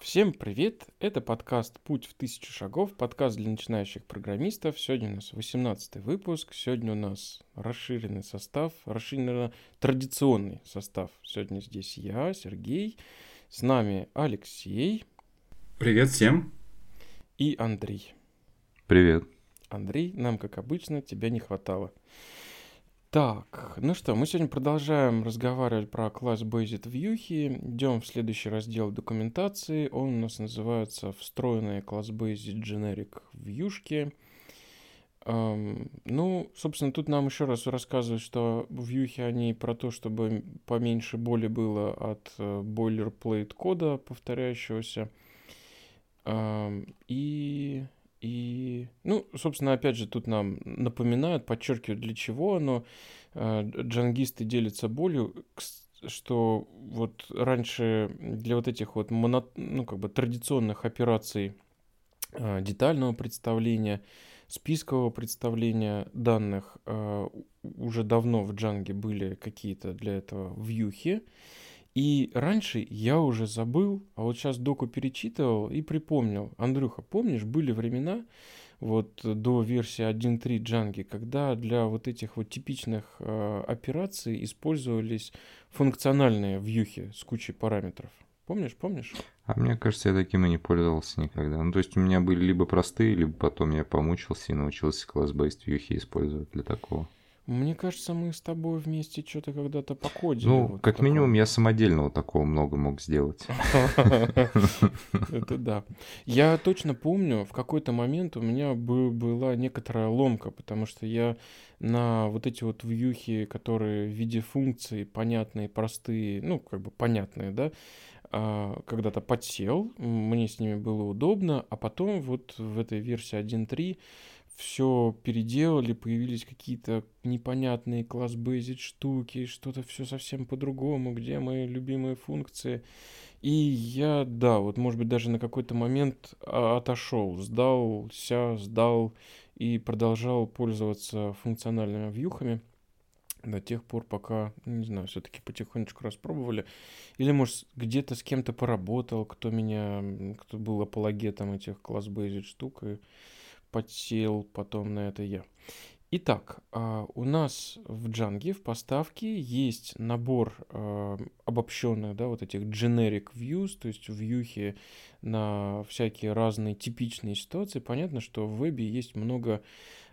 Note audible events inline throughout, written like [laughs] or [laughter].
Всем привет! Это подкаст «Путь в тысячу шагов», подкаст для начинающих программистов. Сегодня у нас 18 выпуск, сегодня у нас расширенный состав, расширенно традиционный состав. Сегодня здесь я, Сергей, с нами Алексей. Привет всем! И Андрей. Привет. Андрей, нам, как обычно, тебя не хватало. Так, ну что, мы сегодня продолжаем разговаривать про класс Based View. Идем в следующий раздел документации. Он у нас называется «Встроенные класс Based Generic вьюшки». Эм, ну, собственно, тут нам еще раз рассказывают, что вьюхи они про то, чтобы поменьше боли было от э, boilerplate кода повторяющегося. Эм, и и, ну, собственно, опять же, тут нам напоминают, подчеркивают, для чего оно. Э, джангисты делятся болью, что вот раньше для вот этих вот моно, ну, как бы традиционных операций э, детального представления, спискового представления данных э, уже давно в Джанге были какие-то для этого вьюхи. И раньше я уже забыл, а вот сейчас доку перечитывал и припомнил. Андрюха, помнишь, были времена, вот до версии 1.3 Django, когда для вот этих вот типичных э, операций использовались функциональные вьюхи с кучей параметров. Помнишь, помнишь? А мне кажется, я таким и не пользовался никогда. Ну, то есть у меня были либо простые, либо потом я помучился и научился класс-based вьюхи использовать для такого. Мне кажется, мы с тобой вместе что-то когда-то покодили. Ну, вот как минимум, я самодельного такого много мог сделать. [laughs] Это да. Я точно помню, в какой-то момент у меня была некоторая ломка, потому что я на вот эти вот вьюхи, которые в виде функций понятные, простые, ну, как бы понятные, да, а, когда-то подсел, мне с ними было удобно, а потом вот в этой версии 1.3 все переделали, появились какие-то непонятные класс-бейзит штуки, что-то все совсем по-другому, где мои любимые функции. И я, да, вот может быть даже на какой-то момент а, отошел, сдался, сдал и продолжал пользоваться функциональными вьюхами до тех пор, пока, не знаю, все-таки потихонечку распробовали. Или, может, где-то с кем-то поработал, кто меня, кто был апологетом этих класс-бейзит штук, и подсел потом на это я. Итак, а, у нас в Django в поставке есть набор а, обобщенных, да, вот этих generic views, то есть вьюхи на всякие разные типичные ситуации. Понятно, что в вебе есть много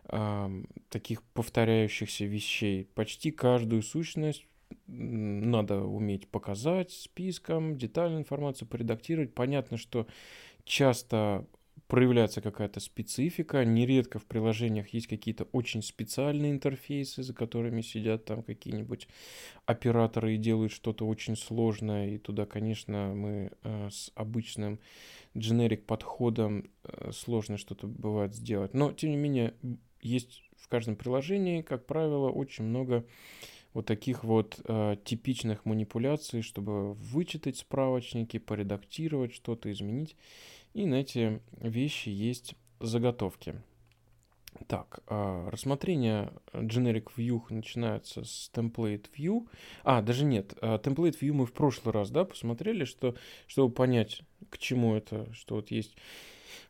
а, таких повторяющихся вещей. Почти каждую сущность надо уметь показать списком, детальную информацию поредактировать. Понятно, что часто проявляется какая-то специфика. Нередко в приложениях есть какие-то очень специальные интерфейсы, за которыми сидят там какие-нибудь операторы и делают что-то очень сложное. И туда, конечно, мы э, с обычным generic подходом э, сложно что-то бывает сделать. Но, тем не менее, есть в каждом приложении, как правило, очень много вот таких вот э, типичных манипуляций, чтобы вычитать справочники, поредактировать что-то, изменить. И на эти вещи есть заготовки. Так, а, рассмотрение generic view начинается с template view. А, даже нет, а, template view мы в прошлый раз, да, посмотрели, что, чтобы понять, к чему это, что вот есть.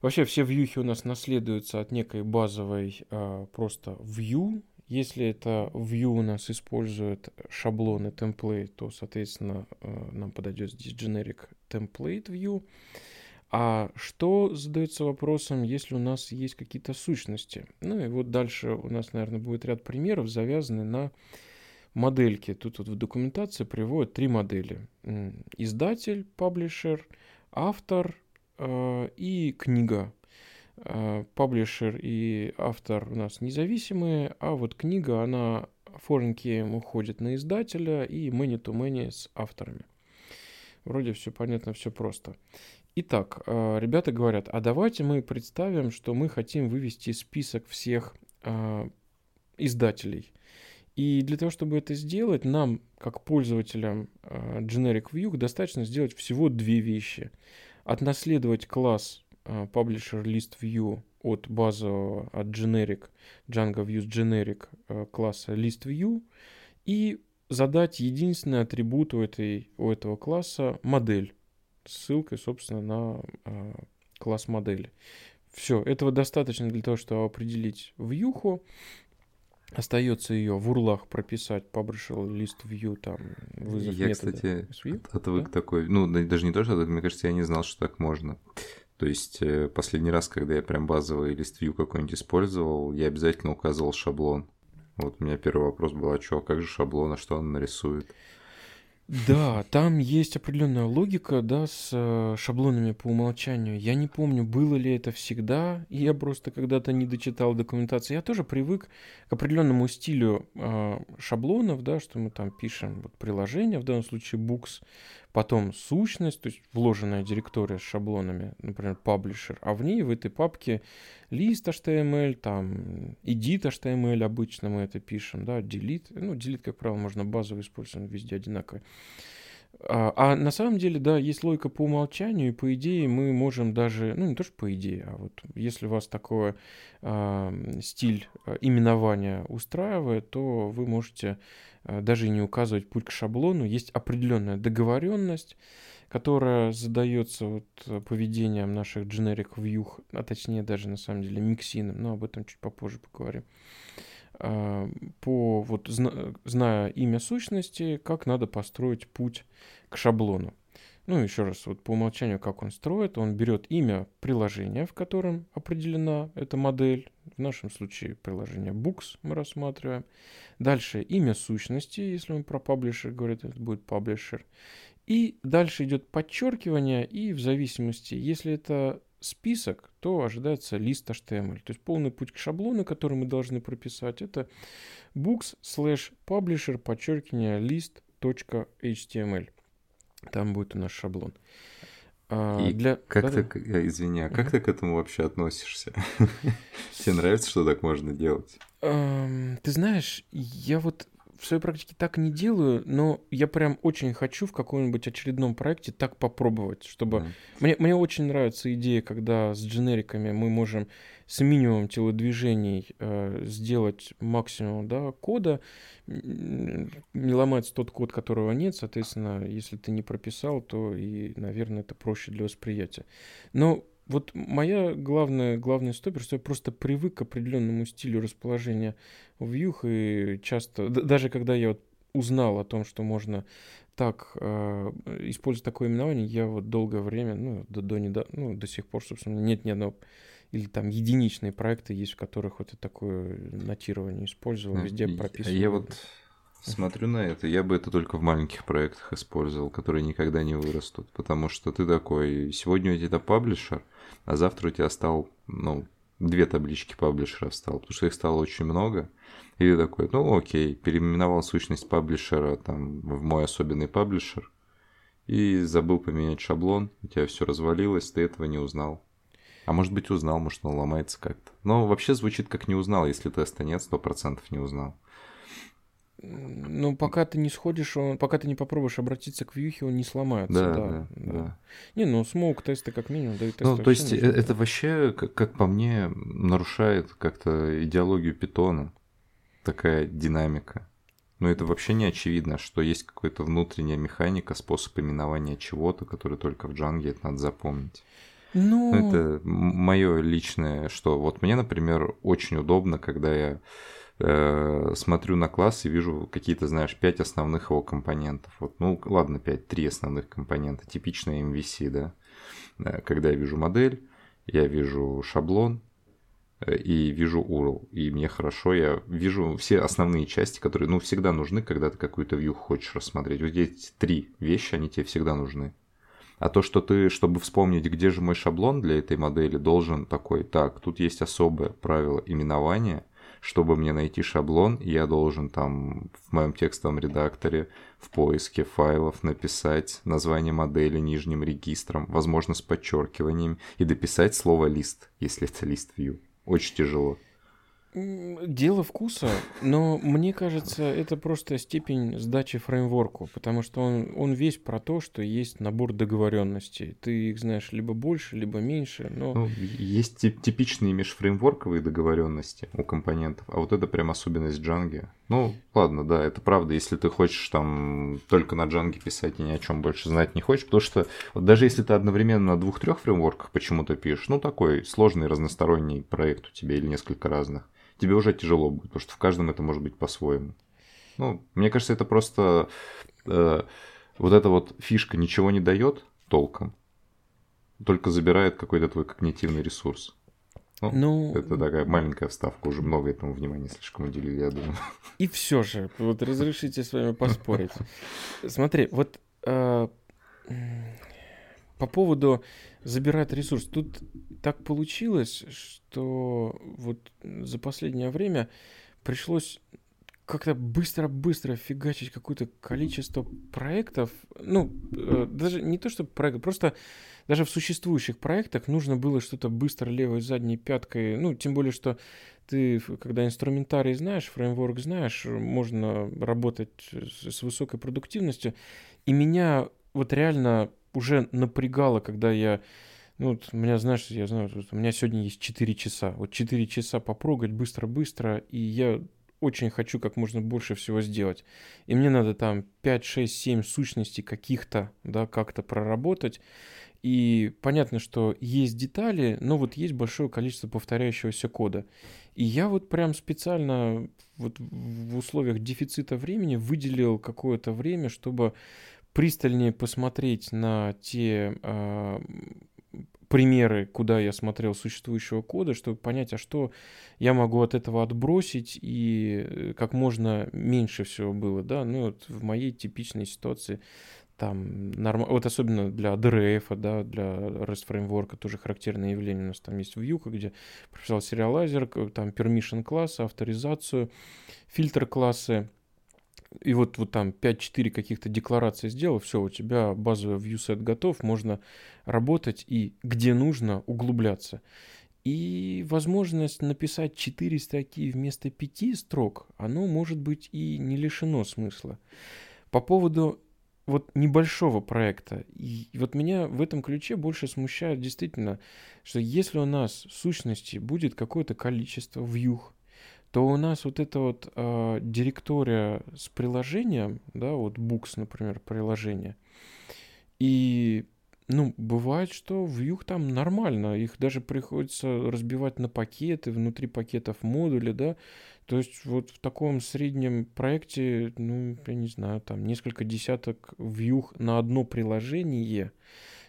Вообще все вьюхи у нас наследуются от некой базовой а, просто view. Если это view у нас использует шаблоны template, то, соответственно, нам подойдет здесь generic template view. А что задается вопросом, если у нас есть какие-то сущности? Ну и вот дальше у нас, наверное, будет ряд примеров, завязанный на модельке. Тут вот в документации приводят три модели. Издатель, паблишер, автор э, и книга. Э, паблишер и автор у нас независимые, а вот книга, она форенки уходит на издателя и many-to-many с авторами. Вроде все понятно, все просто. Итак, э, ребята говорят, а давайте мы представим, что мы хотим вывести список всех э, издателей. И для того, чтобы это сделать, нам, как пользователям э, Generic View, достаточно сделать всего две вещи. Отнаследовать класс Publisher List View от базового, от Generic, Django Views Generic класса List View и задать единственный атрибут у, этой, у этого класса модель с ссылкой, собственно, на э, класс модели. Все, этого достаточно для того, чтобы определить вьюху. Остается ее в урлах прописать publisher list view, там, вызов Я, кстати, отвык да? такой, ну, даже не то, что мне кажется, я не знал, что так можно. То есть э, последний раз, когда я прям базовый лист view какой-нибудь использовал, я обязательно указывал шаблон. Вот у меня первый вопрос был, а что, а как же шаблон, а что он нарисует? Да, там есть определенная логика, да, с э, шаблонами по умолчанию. Я не помню, было ли это всегда, я просто когда-то не дочитал документацию. Я тоже привык к определенному стилю э, шаблонов, да, что мы там пишем вот, приложение, в данном случае Books, потом сущность, то есть вложенная директория с шаблонами, например, publisher, а в ней в этой папке лист HTML, там edit HTML обычно мы это пишем, да, delete, ну, delete, как правило, можно базово использовать, везде одинаковый. А, а на самом деле, да, есть логика по умолчанию, и по идее мы можем даже, ну не то, что по идее, а вот если у вас такой а, стиль именования устраивает, то вы можете а, даже не указывать путь к шаблону. Есть определенная договоренность, которая задается вот поведением наших generic view, а точнее даже на самом деле миксином, но об этом чуть попозже поговорим. А, по вот зная имя сущности, как надо построить путь к шаблону. Ну, еще раз, вот по умолчанию, как он строит, он берет имя приложения, в котором определена эта модель, в нашем случае приложение Books мы рассматриваем. Дальше имя сущности, если он про паблишер говорит, это будет паблишер. И дальше идет подчеркивание, и в зависимости, если это список, то ожидается лист HTML. То есть полный путь к шаблону, который мы должны прописать, это books slash publisher подчеркивание list.html. Там будет у нас шаблон. А, И для... как да, ты, да. извини, а как uh-huh. ты к этому вообще относишься? [laughs] Тебе нравится, что так можно делать? Ты знаешь, я вот в своей практике так не делаю, но я прям очень хочу в каком-нибудь очередном проекте так попробовать, чтобы... Mm. Мне, мне очень нравится идея, когда с дженериками мы можем с минимумом телодвижений э, сделать максимум да, кода, не ломать тот код, которого нет, соответственно, если ты не прописал, то и, наверное, это проще для восприятия. Но вот моя главная, главная стопер, что я просто привык к определенному стилю расположения вьюх, и часто, даже когда я вот узнал о том, что можно так э, использовать такое именование, я вот долгое время, ну, до, до, недавно, ну, до сих пор, собственно, нет ни одного, или там единичные проекты есть, в которых вот такое натирование использовал, везде прописано. Я вот смотрю на это, я бы это только в маленьких проектах использовал, которые никогда не вырастут, потому что ты такой, сегодня у тебя паблишер, а завтра у тебя стал, ну, две таблички паблишеров стало, потому что их стало очень много. И ты такой, ну окей, переименовал сущность паблишера там в мой особенный паблишер и забыл поменять шаблон, у тебя все развалилось, ты этого не узнал. А может быть узнал, может он ломается как-то. Но вообще звучит как не узнал, если теста нет, сто процентов не узнал. Ну, пока ты не сходишь, он, пока ты не попробуешь обратиться к вьюхе, он не сломается. Да, да. да, да. да. Не, ну, смоук тесты как минимум дают тесты. Ну, то есть, нужно. это вообще, как, как по мне, нарушает как-то идеологию питона. Такая динамика. Но это вообще не очевидно, что есть какая-то внутренняя механика, способ именования чего-то, который только в джанге, это надо запомнить. Ну... Это мое личное, что вот мне, например, очень удобно, когда я э, смотрю на класс и вижу какие-то, знаешь, пять основных его компонентов. Вот, ну, ладно, пять, три основных компонента, типичная MVC, да. Э, когда я вижу модель, я вижу шаблон э, и вижу URL. И мне хорошо, я вижу все основные части, которые, ну, всегда нужны, когда ты какую-то view хочешь рассмотреть. Вот эти три вещи, они тебе всегда нужны. А то, что ты, чтобы вспомнить, где же мой шаблон для этой модели, должен такой, так, тут есть особое правило именования – чтобы мне найти шаблон, я должен там в моем текстовом редакторе в поиске файлов написать название модели нижним регистром, возможно, с подчеркиванием, и дописать слово лист, если это лист view. Очень тяжело. Дело вкуса, но мне кажется, это просто степень сдачи фреймворку, потому что он, он весь про то, что есть набор договоренностей. Ты их знаешь либо больше, либо меньше, но... Ну, есть тип типичные межфреймворковые договоренности у компонентов, а вот это прям особенность Django. Ну, ладно, да, это правда, если ты хочешь там только на джанге писать и ни о чем больше знать не хочешь, потому что вот даже если ты одновременно на двух-трех фреймворках почему-то пишешь, ну, такой сложный разносторонний проект у тебя или несколько разных, тебе уже тяжело будет, потому что в каждом это может быть по-своему. Ну, мне кажется, это просто э, вот эта вот фишка ничего не дает толком, только забирает какой-то твой когнитивный ресурс. Ну, ну, это такая маленькая вставка, уже много этому внимания слишком уделили, я думаю. И все же, вот разрешите с вами поспорить. Смотри, вот э, по поводу забирать ресурс. Тут так получилось, что вот за последнее время пришлось как-то быстро-быстро фигачить какое-то количество проектов. Ну, э, даже не то, что проект, просто даже в существующих проектах нужно было что-то быстро левой задней пяткой. Ну, тем более, что ты, когда инструментарий знаешь, фреймворк знаешь, можно работать с высокой продуктивностью. И меня вот реально уже напрягало, когда я ну, вот у меня, знаешь, я знаю, у меня сегодня есть 4 часа. Вот 4 часа попрогать быстро-быстро, и я очень хочу как можно больше всего сделать. И мне надо там 5, 6, 7 сущностей каких-то, да, как-то проработать. И понятно, что есть детали, но вот есть большое количество повторяющегося кода. И я вот прям специально вот в условиях дефицита времени выделил какое-то время, чтобы пристальнее посмотреть на те э, примеры, куда я смотрел существующего кода, чтобы понять, а что я могу от этого отбросить и э, как можно меньше всего было, да, ну вот в моей типичной ситуации там норм... вот особенно для DRF, да, для REST фреймворка тоже характерное явление. У нас там есть вьюха, где прописал сериалайзер, там permission классы, авторизацию, фильтр классы, и вот, вот там 5-4 каких-то деклараций сделал, все, у тебя базовый viewset готов, можно работать и где нужно углубляться. И возможность написать 4 строки вместо 5 строк, оно может быть и не лишено смысла. По поводу вот небольшого проекта. И вот меня в этом ключе больше смущает действительно, что если у нас в сущности будет какое-то количество вьюх, то у нас вот эта вот э, директория с приложением, да, вот Books, например, приложение, и, ну, бывает, что в Vue там нормально, их даже приходится разбивать на пакеты, внутри пакетов модули, да, то есть вот в таком среднем проекте, ну, я не знаю, там несколько десяток Vue на одно приложение –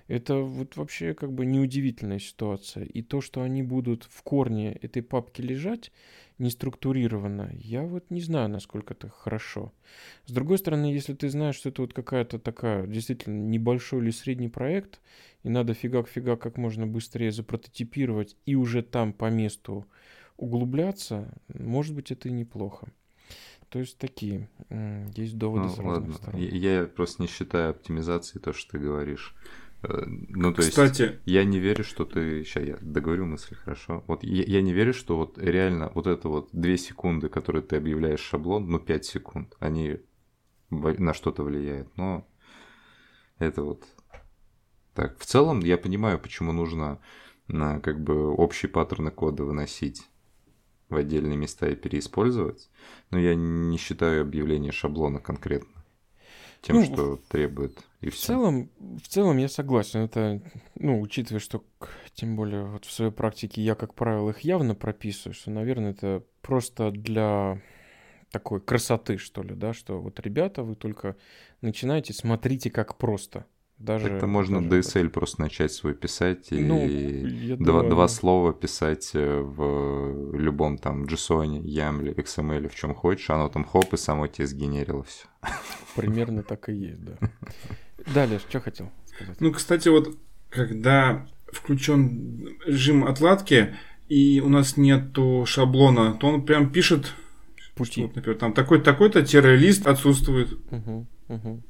это вот вообще как бы неудивительная ситуация. И то, что они будут в корне этой папки лежать неструктурированно, я вот не знаю, насколько это хорошо. С другой стороны, если ты знаешь, что это вот какая-то такая действительно небольшой или средний проект, и надо фигак-фигак как можно быстрее запрототипировать и уже там по месту углубляться, может быть, это и неплохо. То есть такие есть доводы ну, с разных ладно. сторон. Я, я просто не считаю оптимизацией то, что ты говоришь. Ну, то Кстати... есть, я не верю, что ты... Сейчас я договорю мысль, хорошо? Вот я, я не верю, что вот реально вот это вот 2 секунды, которые ты объявляешь шаблон, ну, 5 секунд, они на что-то влияют, но это вот... Так, в целом я понимаю, почему нужно на как бы общие паттерны кода выносить в отдельные места и переиспользовать, но я не считаю объявление шаблона конкретно тем, ну, что требует, и все. В целом, в целом я согласен. Это, ну, учитывая, что, тем более, вот в своей практике я, как правило, их явно прописываю, что, наверное, это просто для такой красоты, что ли, да, что вот, ребята, вы только начинаете, смотрите, как просто. Даже, Это можно даже DSL так. просто начать свой писать ну, и два, думаю, два слова писать э, в любом там JSON, YAML, XML, в чем хочешь, оно там хоп и само тебе сгенерило все. Примерно так и есть, да. [laughs] Далее, что хотел сказать? Ну, кстати, вот когда включен режим отладки, и у нас нету шаблона, то он прям пишет, Пути. Что, например, там такой-то такой-то лист отсутствует. Угу, угу.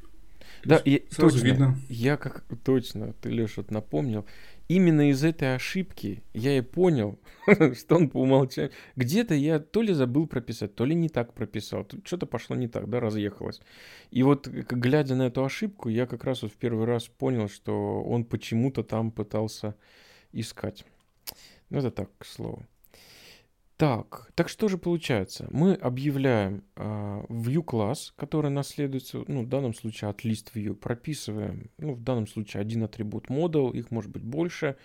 Да, и точно. Видно. Я как точно, ты Леша вот напомнил. Именно из этой ошибки я и понял, [laughs] что он по умолчанию. Где-то я то ли забыл прописать, то ли не так прописал. Что-то пошло не так, да, разъехалось. И вот глядя на эту ошибку, я как раз вот в первый раз понял, что он почему-то там пытался искать. Ну, это так, к слову. Так, так что же получается? Мы объявляем э, view класс, который наследуется, ну, в данном случае от list view, прописываем, ну, в данном случае один атрибут model, их может быть больше,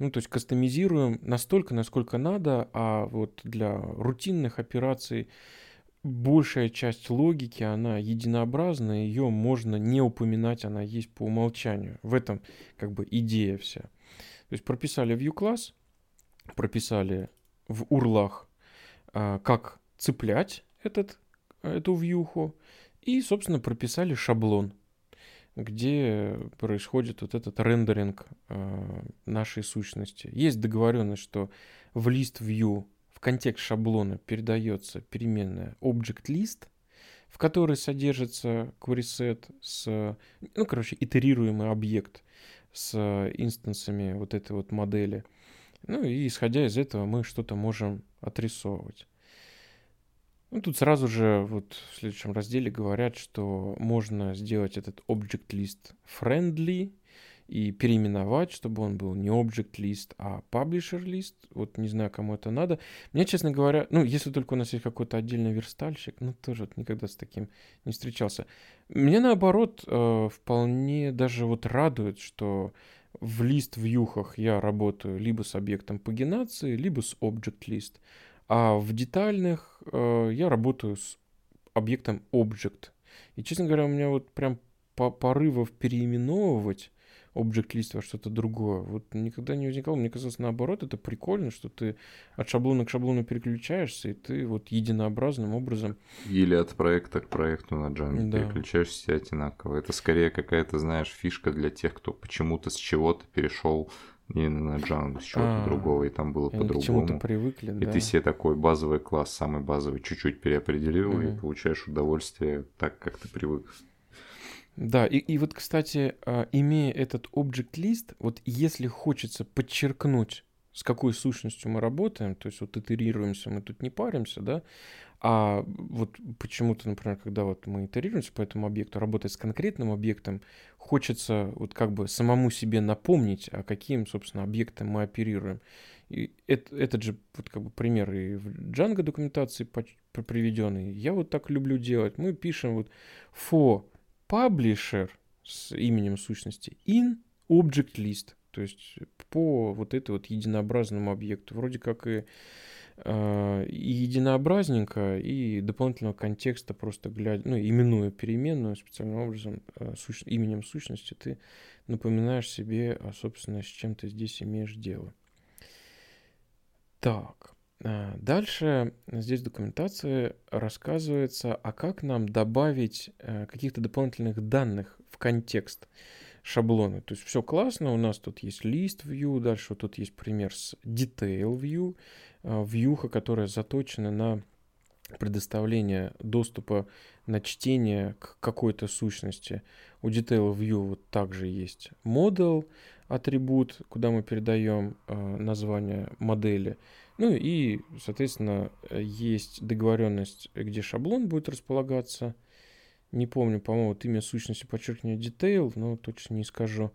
ну, то есть кастомизируем настолько, насколько надо, а вот для рутинных операций большая часть логики, она единообразна, ее можно не упоминать, она есть по умолчанию. В этом как бы идея вся. То есть прописали view класс, прописали в урлах, а, как цеплять этот, эту вьюху, и, собственно, прописали шаблон, где происходит вот этот рендеринг а, нашей сущности. Есть договоренность, что в list view в контекст шаблона передается переменная object list, в которой содержится queryset с, ну, короче, итерируемый объект с инстансами вот этой вот модели – ну и исходя из этого мы что-то можем отрисовывать. Ну, тут сразу же вот в следующем разделе говорят, что можно сделать этот object list friendly и переименовать, чтобы он был не object list, а publisher list. Вот не знаю, кому это надо. Мне, честно говоря, ну, если только у нас есть какой-то отдельный верстальщик, ну, тоже вот никогда с таким не встречался. Мне, наоборот, э, вполне даже вот радует, что в лист вьюхах я работаю либо с объектом пагинации, либо с object list. А в детальных э, я работаю с объектом object. И, честно говоря, у меня вот прям по порывов переименовывать Object-лист во что-то другое. Вот никогда не возникало. Мне казалось, наоборот, это прикольно, что ты от шаблона к шаблону переключаешься, и ты вот единообразным образом... Или от проекта к проекту на Django да. переключаешься одинаково. Это скорее какая-то, знаешь, фишка для тех, кто почему-то с чего-то перешел не на Django, с чего-то а, другого, и там было по-другому. привыкли, И да. ты себе такой базовый класс, самый базовый, чуть-чуть переопределил, угу. и получаешь удовольствие так, как ты привык. Да, и, и вот, кстати, а, имея этот object list, вот если хочется подчеркнуть, с какой сущностью мы работаем, то есть вот итерируемся, мы тут не паримся, да, а вот почему-то, например, когда вот мы итерируемся по этому объекту, работать с конкретным объектом, хочется вот как бы самому себе напомнить, а каким, собственно, объектом мы оперируем. И это, этот же вот как бы пример и в Django документации приведенный. Я вот так люблю делать. Мы пишем вот for publisher с именем сущности in object list. То есть по вот этой вот единообразному объекту. Вроде как и, э, и единообразненько, и дополнительного контекста просто глядя, ну, именуя переменную специальным образом э, суч, именем сущности, ты напоминаешь себе, а, собственно, с чем ты здесь имеешь дело. Так. А, дальше здесь в документации рассказывается, а как нам добавить э, каких-то дополнительных данных в контекст шаблона. То есть все классно, у нас тут есть list view, дальше вот тут есть пример с detail view, вьюха, которая заточена на предоставление доступа на чтение к какой-то сущности. У Detail View вот также есть model атрибут, куда мы передаем э, название модели. Ну и, соответственно, есть договоренность, где шаблон будет располагаться. Не помню, по-моему, вот имя сущности подчеркивание detail, но точно не скажу.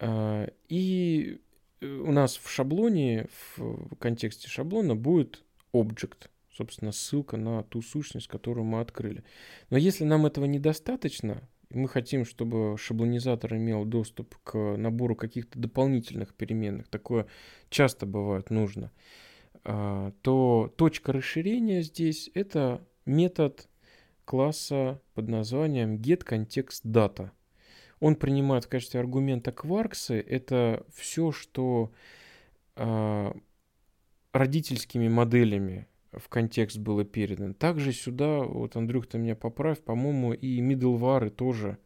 А, и у нас в шаблоне, в контексте шаблона будет object, собственно, ссылка на ту сущность, которую мы открыли. Но если нам этого недостаточно, мы хотим, чтобы шаблонизатор имел доступ к набору каких-то дополнительных переменных, такое часто бывает нужно, а, то точка расширения здесь это метод класса под названием getContextData. Он принимает в качестве аргумента кварксы. Это все, что э, родительскими моделями в контекст было передано. Также сюда, вот, Андрюх, ты меня поправь, по-моему, и middleware тоже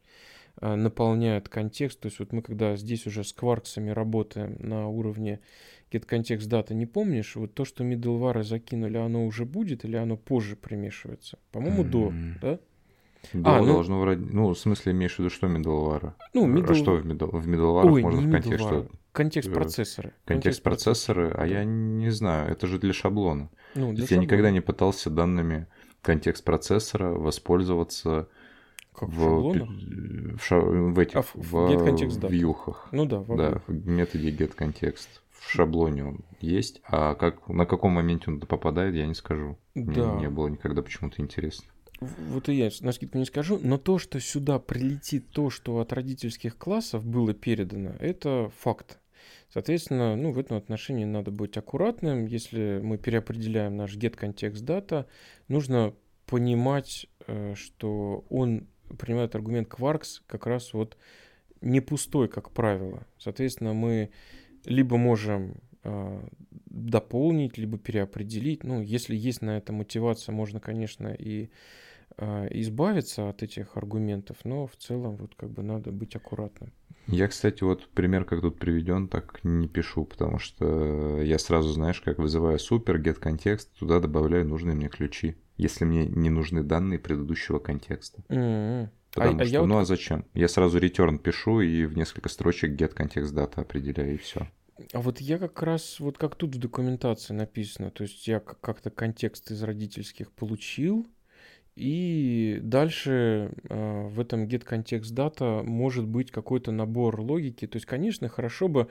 э, наполняют контекст. То есть вот мы когда здесь уже с кварксами работаем на уровне getContextData, не помнишь, вот то, что middleware закинули, оно уже будет или оно позже примешивается? По-моему, mm-hmm. до, да? Да, а, ну, должно вроде... Ну, в смысле, имеешь в виду, что middleware? Ну, middle... А что в, middle... в middleware Ой, можно в контекст что? Контекст процессора. Контекст, контекст процессоры, а я не знаю, это же для шаблона. Ну, для шаблона. Я никогда не пытался данными контекст процессора воспользоваться Как в, в, ша- в этих А, в- в, в вьюхах. Ну да, в Да, в методе getContext. В шаблоне он есть, а как, на каком моменте он попадает, я не скажу. Мне Да. не было никогда почему-то интересно. Вот и я на скидку не скажу, но то, что сюда прилетит то, что от родительских классов было передано, это факт. Соответственно, ну, в этом отношении надо быть аккуратным. Если мы переопределяем наш get context data, нужно понимать, э, что он принимает аргумент quarks как раз вот не пустой, как правило. Соответственно, мы либо можем э, дополнить, либо переопределить. Ну, если есть на это мотивация, можно, конечно, и избавиться от этих аргументов, но в целом вот как бы надо быть аккуратным. Я, кстати, вот пример, как тут приведен, так не пишу, потому что я сразу, знаешь, как вызываю супер, get контекст, туда добавляю нужные мне ключи, если мне не нужны данные предыдущего контекста. М-м. Потому а что, вот ну а как- зачем? Я сразу return пишу и в несколько строчек get контекст дата определяю и все. А вот я как раз, вот как тут в документации написано, то есть я как-то контекст из родительских получил, и дальше э, в этом get context data может быть какой-то набор логики. То есть, конечно, хорошо бы,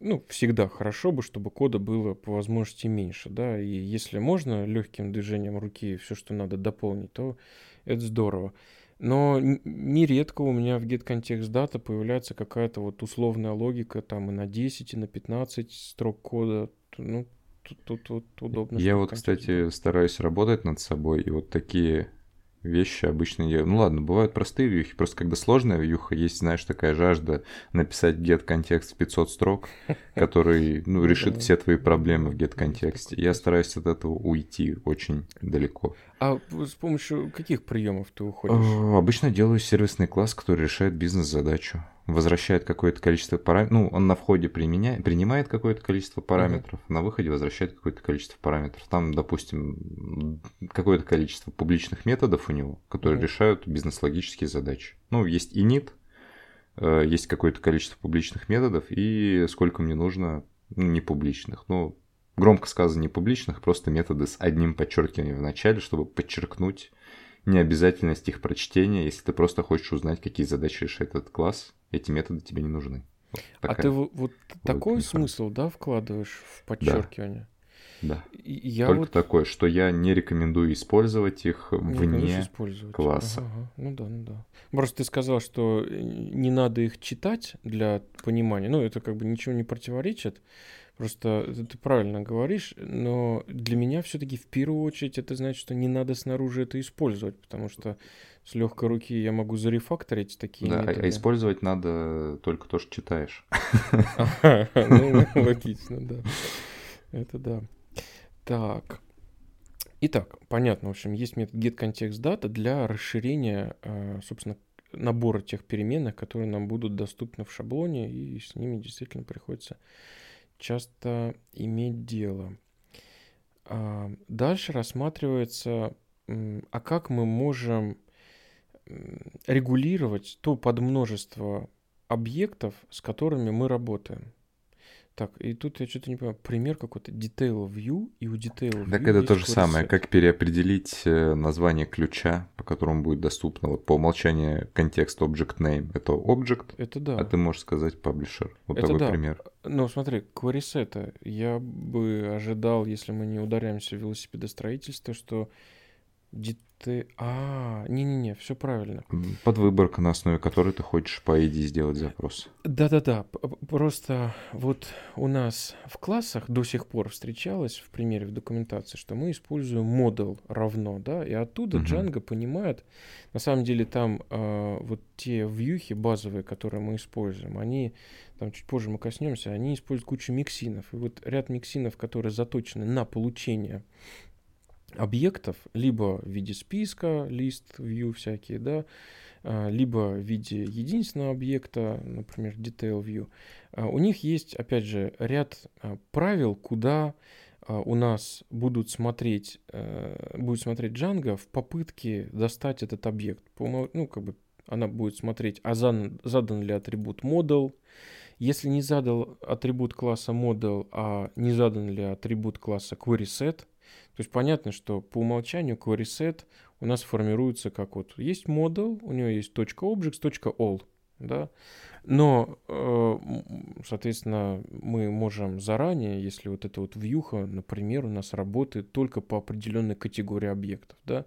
ну, всегда хорошо бы, чтобы кода было по возможности меньше, да, и если можно легким движением руки все, что надо дополнить, то это здорово. Но нередко у меня в get context data появляется какая-то вот условная логика там и на 10, и на 15 строк кода. Ну, тут, тут, тут удобно. Я вот, кстати, стараюсь работать над собой, и вот такие вещи обычно делаю. Ну ладно, бывают простые вьюхи, просто когда сложная вьюха, есть, знаешь, такая жажда написать get контекст в 500 строк, [laughs] который, ну, Ну решит все твои проблемы в get Есть контексте. такое, Я стараюсь от этого уйти очень далеко. А с помощью каких приемов ты уходишь? Э, Обычно делаю сервисный класс, который решает бизнес-задачу. Возвращает какое-то количество параметров. Ну, он на входе применяет, принимает какое-то количество параметров, на выходе возвращает какое-то количество параметров. Там, допустим, какое-то количество публичных методов у него, которые Мгм. решают бизнес-логические задачи. Ну, есть init, э, есть какое-то количество публичных методов, и сколько мне нужно ну, непубличных. Ну, громко сказано непубличных, просто методы с одним подчеркиванием в начале, чтобы подчеркнуть необязательность их прочтения, если ты просто хочешь узнать, какие задачи решает этот класс, эти методы тебе не нужны. Вот а ты во- вот такой информация. смысл, да, вкладываешь в подчеркивание? Да. И я Только вот такое, что я не рекомендую использовать их не вне. использовать. класса. Ага, ага. Ну да, ну да. Просто ты сказал, что э, не надо их читать для понимания. Ну, это как бы ничего не противоречит. Просто это ты правильно говоришь, но для меня все-таки в первую очередь это значит, что не надо снаружи это использовать, потому что с легкой руки я могу зарефакторить такие Да, а- методы. а использовать надо только то, что читаешь. [laughs] Ну, [laughs] логично, да. Это да. Так. Итак, понятно, в общем, есть метод getContextData для расширения, э, собственно, набора тех переменных, которые нам будут доступны в шаблоне, и с ними действительно приходится часто иметь дело. А, Дальше рассматривается, а как мы можем регулировать то подмножество объектов, с которыми мы работаем. Так, и тут я что-то не понимаю. Пример какой-то detail view, и у detail view Так это то же самое, как переопределить э, название ключа, по которому будет доступно. Вот по умолчанию контекст object name это object, Это да. а ты можешь сказать publisher. Вот Это такой да. пример. Ну, смотри, query set я бы ожидал, если мы не ударяемся в велосипедостроительство, что detail... А, не-не-не, все правильно. М, Подвыборка, на основе которой ты хочешь по ID сделать запрос. Да-да-да, просто вот у нас в классах до сих пор встречалось в примере в документации, что мы используем модул равно, да, и оттуда Мгм. Django понимает, на самом деле там э, вот те вьюхи базовые, которые мы используем, они, там чуть позже мы коснемся, они используют кучу миксинов, и вот ряд миксинов, которые заточены на получение объектов, либо в виде списка, лист, view всякие, да, а, либо в виде единственного объекта, например, detail view, а, у них есть, опять же, ряд а, правил, куда у нас будут смотреть, э, будет смотреть Django в попытке достать этот объект. Ну, как бы она будет смотреть, а задан, задан ли атрибут model, если не задал атрибут класса model, а не задан ли атрибут класса query set, то есть понятно, что по умолчанию query set у нас формируется как вот есть model, у него есть .objects, .all, да, но, э, соответственно, мы можем заранее, если вот эта вот вьюха, например, у нас работает только по определенной категории объектов, да,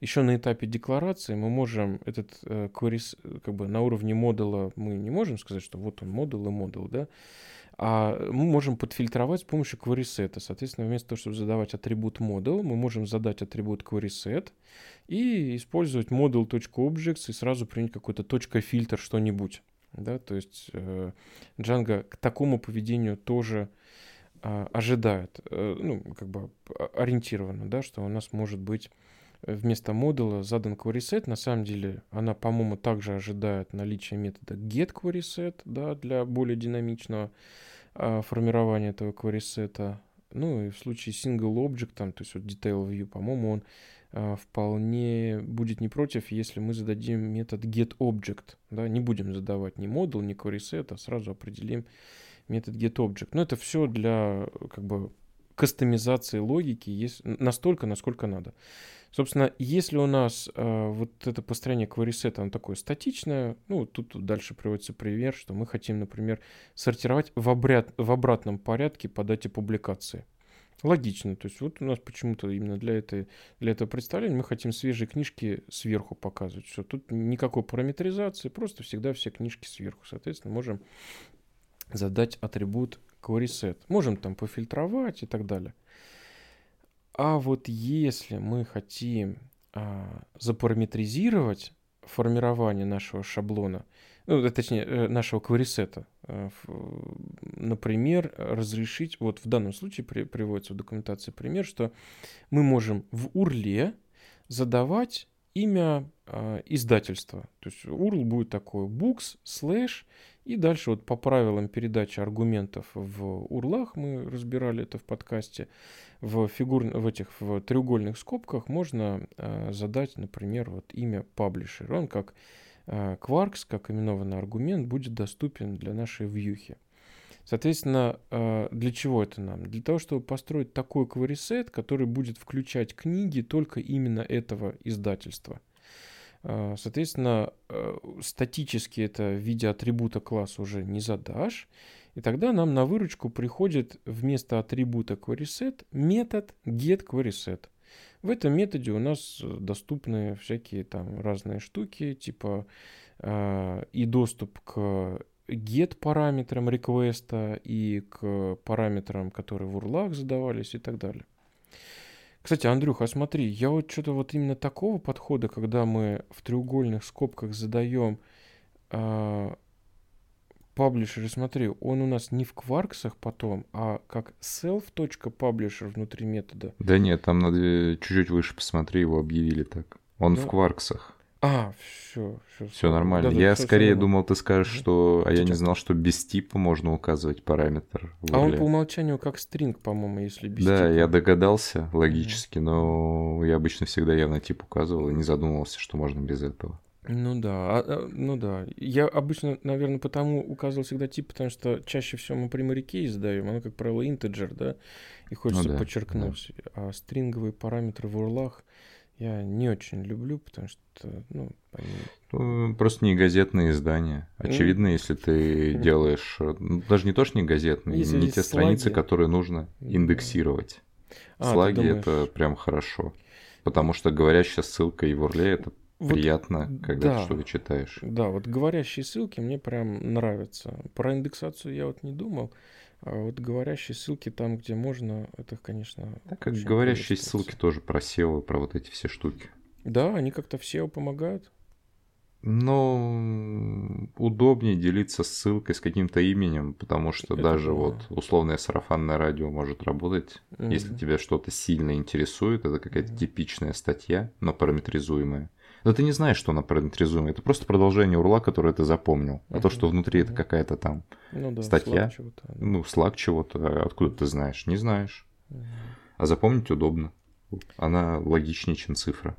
еще на этапе декларации мы можем этот э, query, как бы на уровне модуля мы не можем сказать, что вот он модуль и модуль, да, а мы можем подфильтровать с помощью query set. Соответственно, вместо того, чтобы задавать атрибут model, мы можем задать атрибут query set и использовать model.objects и сразу принять какой-то фильтр что-нибудь. Да, то есть э, Django к такому поведению тоже э, ожидает, э, ну, как бы ориентировано, да, что у нас может быть вместо модуля задан querySet. На самом деле она, по-моему, также ожидает наличия метода getQuerySet да, для более динамичного а, формирования этого querySet. Ну и в случае single object, там, то есть вот detail view, по-моему, он а, вполне будет не против, если мы зададим метод getObject. Да, не будем задавать ни модуль, ни querySet, а сразу определим метод getObject. Но это все для как бы кастомизации логики есть настолько, насколько надо. Собственно, если у нас э, вот это построение query оно такое статичное, ну, тут, дальше приводится пример, что мы хотим, например, сортировать в, обряд, в обратном порядке по дате публикации. Логично. То есть вот у нас почему-то именно для, этой, для этого представления мы хотим свежие книжки сверху показывать. Все, тут никакой параметризации, просто всегда все книжки сверху. Соответственно, можем задать атрибут query Можем там пофильтровать и так далее. А вот если мы хотим а, запараметризировать формирование нашего шаблона, ну, э, точнее, э, нашего query э, например, разрешить, вот в данном случае при, приводится в документации пример, что мы можем в URL задавать имя э, издательства. То есть URL будет такой books, слэш, и дальше вот по правилам передачи аргументов в урлах, мы разбирали это в подкасте, в, фигур, в этих в треугольных скобках можно э, задать, например, вот имя паблишера. Он как э, Quarks, как именованный аргумент, будет доступен для нашей вьюхи. Соответственно, э, для чего это нам? Для того, чтобы построить такой query который будет включать книги только именно этого издательства. А, соответственно, э, статически это в виде атрибута класса уже не задашь. И тогда нам на выручку приходит вместо атрибута querySet метод getQuerySet. В этом методе у нас доступны всякие там разные штуки, типа э, и доступ к get параметрам реквеста и к параметрам, которые в урлах задавались и так далее. Кстати, Андрюха, а смотри, я вот что-то вот именно такого подхода, когда мы в треугольных скобках задаем э, паблишер, смотри, он у нас не в кварксах потом, а как self.publisher внутри метода. Да нет, там надо чуть-чуть выше посмотри, его объявили так. Он да. в кварксах. А, все, все. Все нормально. Да, я все, скорее все думал, ты скажешь, что. А я не знал, что без типа можно указывать параметр. А он по умолчанию как стринг, по-моему, если без Да, типа. я догадался логически, но я обычно всегда явно тип указывал и не задумывался, что можно без этого. Ну да, а, а, ну да. Я обычно, наверное, потому указывал всегда тип, потому что чаще всего мы key задаем, оно, как правило, integer, да, и хочется ну, да, подчеркнуть. Да. А стринговые параметры в урлах я не очень люблю, потому что, ну, они... Ну, просто не газетные издания. Очевидно, mm. если ты [laughs] делаешь, ну, даже не то, что не газетные, если не те слаги. страницы, которые нужно индексировать. А, Слаги это прям хорошо. Потому что говорящая ссылка и в урле это вот, приятно, когда да, ты что-то читаешь. Да, вот говорящие ссылки мне прям нравятся. Про индексацию я вот не думал. А вот говорящие ссылки там, где можно, это, конечно... Так как говорящие ссылки тоже про SEO, про вот эти все штуки. Да, они как-то в SEO помогают. Но удобнее делиться ссылкой с каким-то именем, потому что это даже да. вот условное сарафанное радио может работать, mm если тебя что-то сильно интересует, это какая-то mm типичная статья, но параметризуемая. Но ты не знаешь, что она параметризуемая. Это просто продолжение урла, которое ты запомнил. А то, что внутри это какая-то там ну, да, статья, да. ну, слаг чего-то, а откуда ты знаешь? Не знаешь. А запомнить удобно. Она логичнее, чем цифра.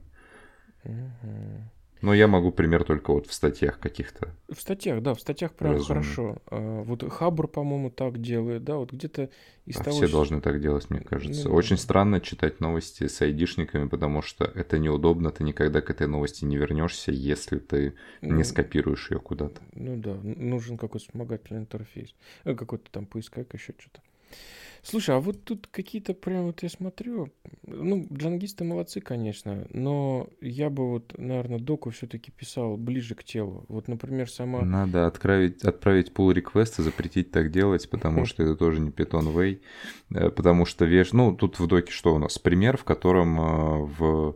Но я могу пример только вот в статьях каких-то. В статьях, да, в статьях прям Разумно. хорошо. А, вот Хабр, по-моему, так делает, да, вот где-то из а того... Все что... должны так делать, мне кажется. Ну, Очень да. странно читать новости с айдишниками, потому что это неудобно, ты никогда к этой новости не вернешься, если ты ну, не скопируешь ее куда-то. Ну да, нужен какой-то вспомогательный интерфейс. Э, какой-то там поисковик, еще что-то. Слушай, а вот тут какие-то прям вот я смотрю, ну, джангисты молодцы, конечно, но я бы вот, наверное, доку все-таки писал ближе к телу. Вот, например, сама... Надо отправить, отправить pull и запретить так делать, потому что это тоже не Python Way, э, потому что веш... Ну, тут в доке что у нас? Пример, в котором э, в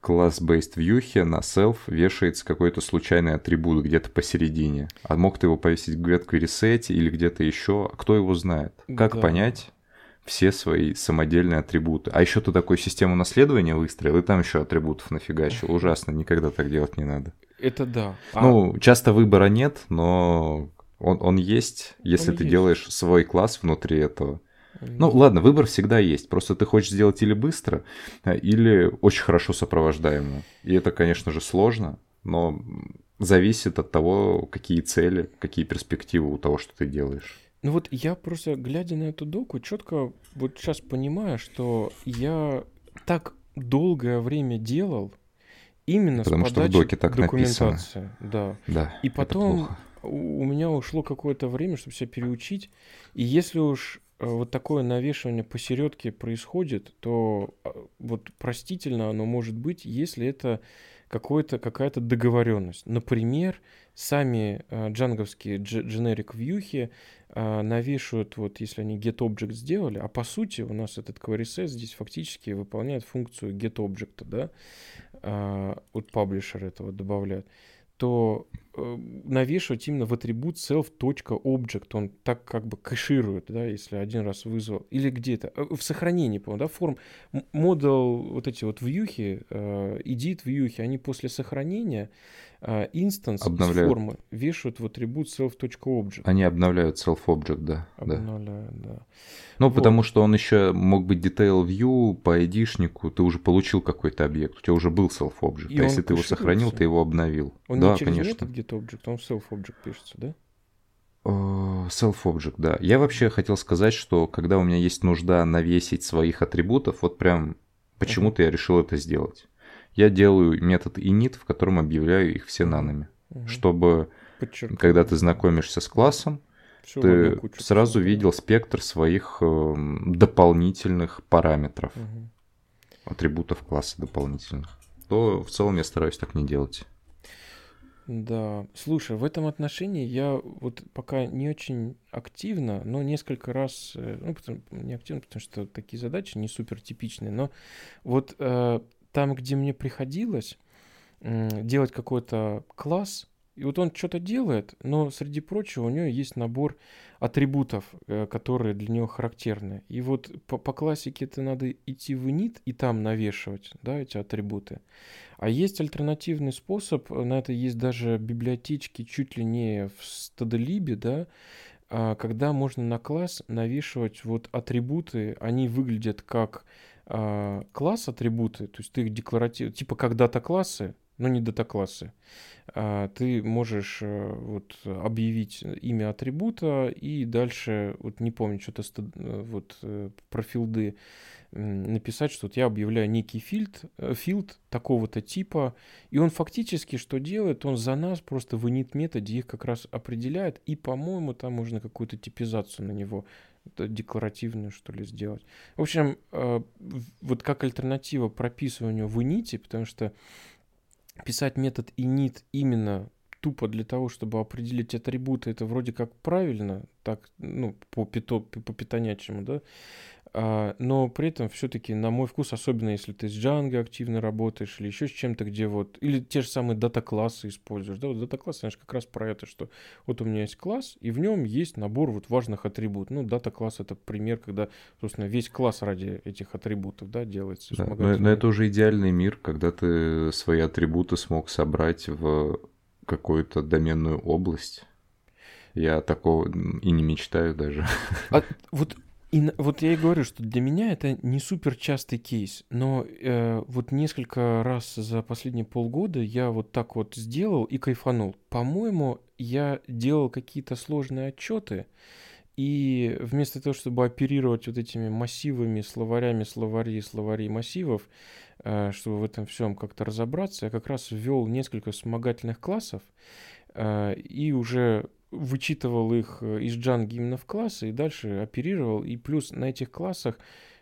класс-based вьюхе на self вешается какой-то случайный атрибут где-то посередине. А мог ты его повесить в get query set или где-то еще. Кто его знает? Как да. понять все свои самодельные атрибуты? А еще ты такую систему наследования выстроил, и там еще атрибутов нафигачил. [laughs] Ужасно, никогда так делать не надо. Это да. А... Ну, часто выбора нет, но он, он есть, если он ты есть. делаешь свой класс внутри этого. Ну ладно, выбор всегда есть. Просто ты хочешь сделать или быстро, э, или очень хорошо сопровождаемо. И это, конечно же, сложно, но зависит от того, какие цели, какие перспективы у того, что ты делаешь. Ну вот я просто, глядя на эту доку, четко вот сейчас понимаю, что я так долгое время делал именно Потому с подачи что в доке так документации. Написано. Да. да. И потом у меня ушло какое-то время, чтобы себя переучить. И если уж вот такое навешивание посередке происходит, то а, вот простительно оно может быть, если это какой-то, какая-то договоренность. Например, сами э, джанговские generic вьюхи э, навешивают, вот если они getObject сделали, а по сути у нас этот query set здесь фактически выполняет функцию getObject, да, э, вот паблишер этого добавляет то э, навешивать именно в атрибут self.object, он так как бы кэширует, да, если один раз вызвал, или где-то, э, в сохранении, по-моему, да, форм, модул, вот эти вот вьюхи, э, edit вьюхи, они после сохранения инстанс обновляют. формы вешают в атрибут self.object. Они обновляют self-object, да. Обновляют, да. да. Ну, вот. потому что он еще мог быть detail view по айдишнику, ты уже получил какой-то объект, у тебя уже был self-object. И а если ты его сохранил, ты его обновил. Он да, не через конечно. метод getObject, он self-object пишется, да? Self-object, да. Я вообще хотел сказать, что когда у меня есть нужда навесить своих атрибутов, вот прям почему-то uh-huh. я решил это сделать я делаю метод init, в котором объявляю их все нанами, угу. чтобы Подчеркну. когда ты знакомишься с классом, Всю ты сразу всего. видел спектр своих э, дополнительных параметров, угу. атрибутов класса дополнительных. То в целом я стараюсь так не делать. Да, слушай, в этом отношении я вот пока не очень активно, но несколько раз, э, ну, потому, не активно, потому что такие задачи не супер типичные, но вот э, там, где мне приходилось делать какой-то класс, и вот он что-то делает, но среди прочего у него есть набор атрибутов, э, которые для него характерны. И вот по, по классике это надо идти в init и там навешивать да, эти атрибуты. А есть альтернативный способ, на это есть даже библиотечки чуть ли не в stdlib, да, а, когда можно на класс навешивать вот атрибуты, они выглядят как а, класс атрибуты, то есть ты их декларатив, типа как дата-классы, но не дата-классы. А, ты можешь э, вот объявить имя атрибута и дальше, вот не помню, что-то э, вот э, про филды написать, что вот я объявляю некий филд, филд такого-то типа, и он фактически что делает? Он за нас просто в init методе их как раз определяет, и, по-моему, там можно какую-то типизацию на него декларативную, что ли, сделать. В общем, э, вот как альтернатива прописыванию в init, потому что писать метод init именно тупо для того, чтобы определить атрибуты, это вроде как правильно, так, ну, по, пито, по питонячему, да, но при этом все-таки, на мой вкус, особенно если ты с Django активно работаешь или еще с чем-то, где вот, или те же самые дата-классы используешь, да, вот дата-класс, знаешь, как раз про это, что вот у меня есть класс, и в нем есть набор вот важных атрибутов. Ну, дата-класс это пример, когда, собственно, весь класс ради этих атрибутов, да, делается. Да, но, но это уже идеальный мир, когда ты свои атрибуты смог собрать в какую-то доменную область. Я такого и не мечтаю даже. А вот И вот я и говорю, что для меня это не супер частый кейс, но э, вот несколько раз за последние полгода я вот так вот сделал и кайфанул. По-моему, я делал какие-то сложные отчеты, и вместо того, чтобы оперировать вот этими массивами, словарями, словари, словари массивов, э, чтобы в этом всем как-то разобраться, я как раз ввел несколько вспомогательных классов э, и уже вычитывал их э, из именно в классы и дальше оперировал. И плюс на этих классах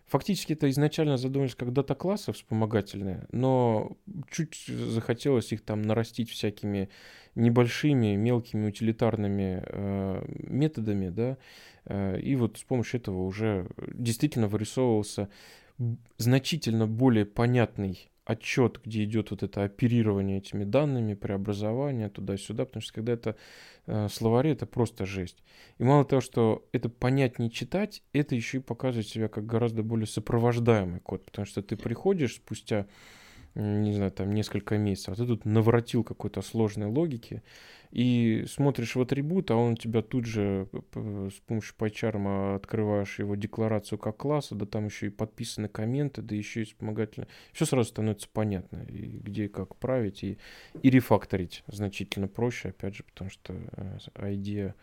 фактически это изначально задумывались как дата-классы вспомогательные, но чуть захотелось их там нарастить всякими небольшими, мелкими утилитарными э, методами, да, э, и вот с помощью этого уже действительно вырисовывался значительно более понятный отчет, где идет вот это оперирование этими данными, преобразование туда-сюда, потому что когда это э, словари, это просто жесть. И мало того, что это понятнее читать, это еще и показывает себя как гораздо более сопровождаемый код, потому что ты приходишь спустя не знаю, там несколько месяцев, а ты тут наворотил какой-то сложной логики, и смотришь в атрибут, а он у тебя тут же с помощью PyCharm открываешь его декларацию как класса, да там еще и подписаны комменты, да еще и вспомогательно. Все сразу становится понятно, и где и как править, и, и рефакторить значительно проще, опять же, потому что идея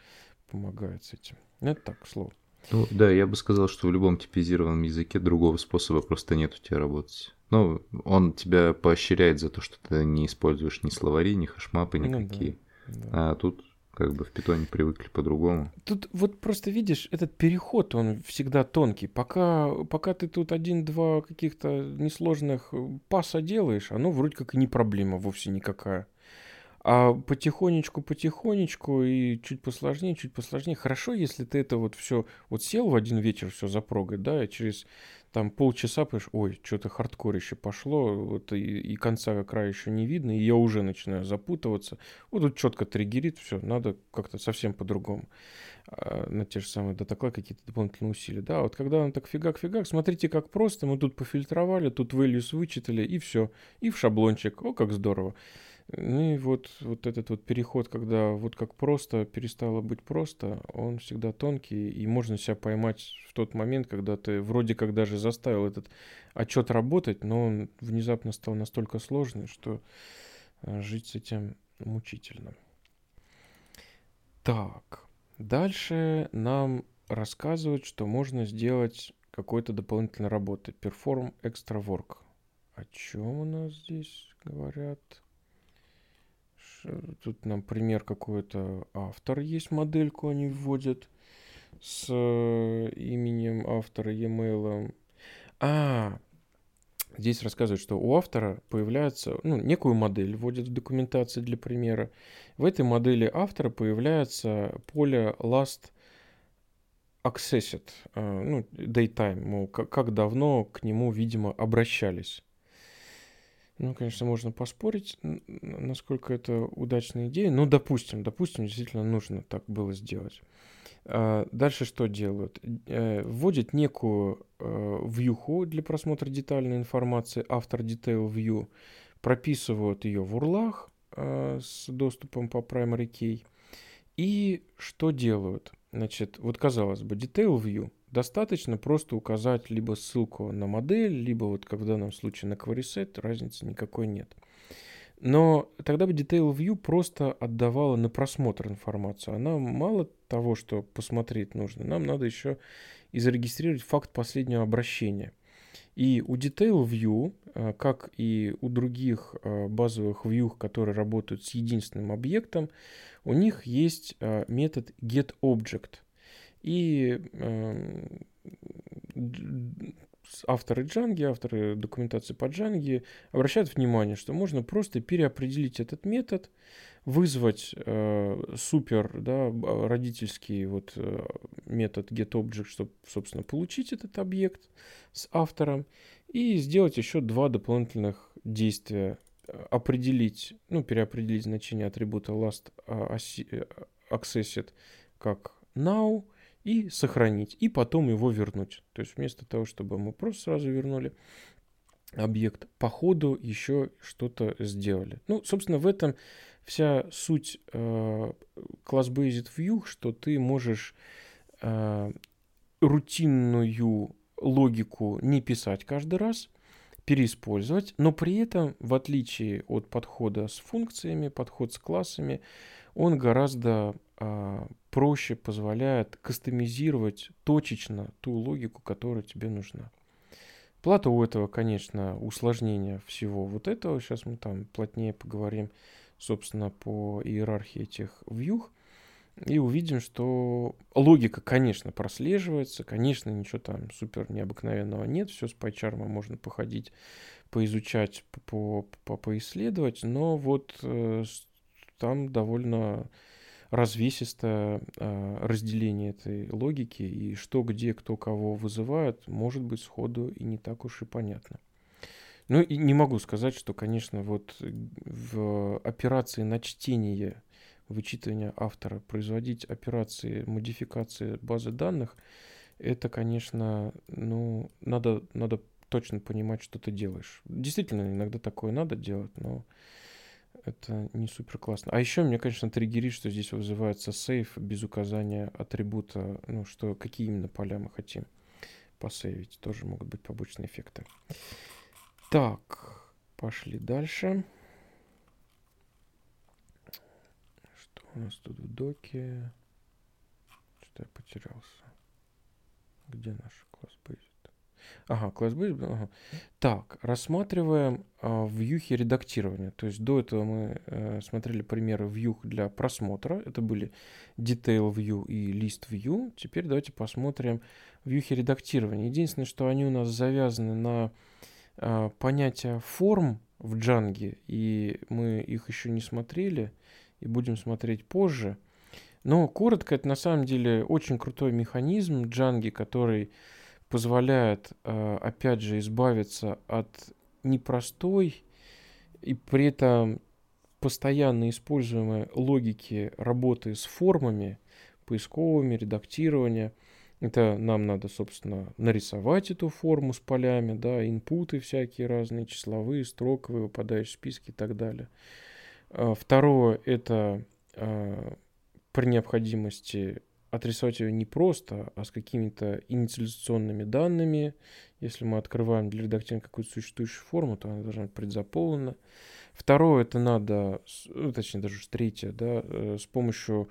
помогает с этим. Ну, это так, слово. Ну да, я бы сказал, что в любом типизированном языке другого способа просто нет у тебя работать. Ну, он тебя поощряет за то, что ты не используешь ни словари, ни хэшмапы никакие. Ну, да, да. А тут как бы в питоне привыкли по-другому. Тут вот просто видишь, этот переход, он всегда тонкий. Пока, пока ты тут один-два каких-то несложных паса делаешь, оно вроде как и не проблема вовсе никакая. А потихонечку, потихонечку и чуть посложнее, чуть посложнее. Хорошо, если ты это вот все вот сел в один вечер все запрогать, да, и через там полчаса, понимаешь, ой, что-то хардкорище пошло, вот и, и конца края еще не видно, и я уже начинаю запутываться. Вот тут четко триггерит, все, надо как-то совсем по-другому. А, на те же самые датаклассы какие-то дополнительные усилия. Да, вот когда он так фигак-фигак, смотрите, как просто, мы тут пофильтровали, тут values вычитали, и все, и в шаблончик, о, как здорово. Ну и вот, вот этот вот переход, когда вот как просто перестало быть просто, он всегда тонкий, и можно себя поймать в тот момент, когда ты вроде как даже заставил этот отчет работать, но он внезапно стал настолько сложный, что э, жить с этим мучительно. Так, дальше нам рассказывают, что можно сделать какой-то дополнительной работы. Perform extra work. О чем у нас здесь говорят? Тут нам пример какой-то автор есть, модельку они вводят с э, именем автора e-mail. А, здесь рассказывают, что у автора появляется, ну, некую модель вводят в документации для примера. В этой модели автора появляется поле last accessed, э, ну, daytime, мол, как давно к нему, видимо, обращались. Ну, конечно, можно поспорить, насколько это удачная идея. Ну, допустим, допустим, действительно нужно так было сделать. А, дальше что делают? Э, вводят некую э, вьюху для просмотра детальной информации, автор detail view, прописывают ее в урлах э, с доступом по primary key. И что делают? Значит, вот казалось бы, detail view – Достаточно просто указать либо ссылку на модель, либо вот как в данном случае на query разницы никакой нет. Но тогда бы Detail View просто отдавала на просмотр информацию. Она мало того, что посмотреть нужно, нам надо еще и зарегистрировать факт последнего обращения. И у Detail View, э, как и у других э, базовых view, которые работают с единственным объектом, у них есть э, метод getObject. И э, авторы Джанги, авторы документации по Джанги обращают внимание, что можно просто переопределить этот метод, вызвать э, супер да, родительский вот, э, метод getObject, чтобы, собственно, получить этот объект с автором, и сделать еще два дополнительных действия. Определить, ну, переопределить значение атрибута last а, э, accessed как now, и сохранить, и потом его вернуть. То есть вместо того, чтобы мы просто сразу вернули объект, по ходу еще что-то сделали. Ну, собственно, в этом вся суть э, class-based view, что ты можешь э, рутинную логику не писать каждый раз, переиспользовать, но при этом, в отличие от подхода с функциями, подход с классами, он гораздо проще позволяет кастомизировать точечно ту логику, которая тебе нужна. Плата у этого, конечно, усложнение всего вот этого. Сейчас мы там плотнее поговорим, собственно, по иерархии этих вьюх. И увидим, что логика, конечно, прослеживается, конечно, ничего там супер необыкновенного нет, все с PyCharm можно походить, поизучать, по, по, поисследовать, но вот э, там довольно развесистое э, разделение этой логики, и что, где, кто кого вызывает, может быть сходу и не так уж и понятно. Ну и не могу сказать, что, конечно, вот в операции на чтение вычитывания автора, производить операции модификации базы данных, это, конечно, ну, надо, надо точно понимать, что ты делаешь. Действительно, иногда такое надо делать, но это не супер классно. А еще мне, конечно, триггерит, что здесь вызывается сейф без указания атрибута, ну, что какие именно поля мы хотим посейвить. Тоже могут быть побочные эффекты. Так, пошли дальше. у нас тут в доке? Что-то я потерялся. Где наш класс base? Ага, класс base. Ага. Так, рассматриваем а, вьюхи редактирования. То есть до этого мы а, смотрели примеры вьюх для просмотра. Это были detail view и list view. Теперь давайте посмотрим вьюхи редактирования. Единственное, что они у нас завязаны на а, понятие форм в Django, и мы их еще не смотрели и будем смотреть позже. Но коротко, это на самом деле очень крутой механизм Джанги, который позволяет, э, опять же, избавиться от непростой и при этом постоянно используемой логики работы с формами, поисковыми, редактирования. Это нам надо, собственно, нарисовать эту форму с полями, да, инпуты всякие разные, числовые, строковые, выпадающие списки и так далее. А, второе – это а, при необходимости отрисовать ее не просто, а с какими-то инициализационными данными. Если мы открываем для редактирования какую-то существующую форму, то она должна быть предзаполнена. Второе, это надо, ну, точнее даже третье, да, э, с помощью,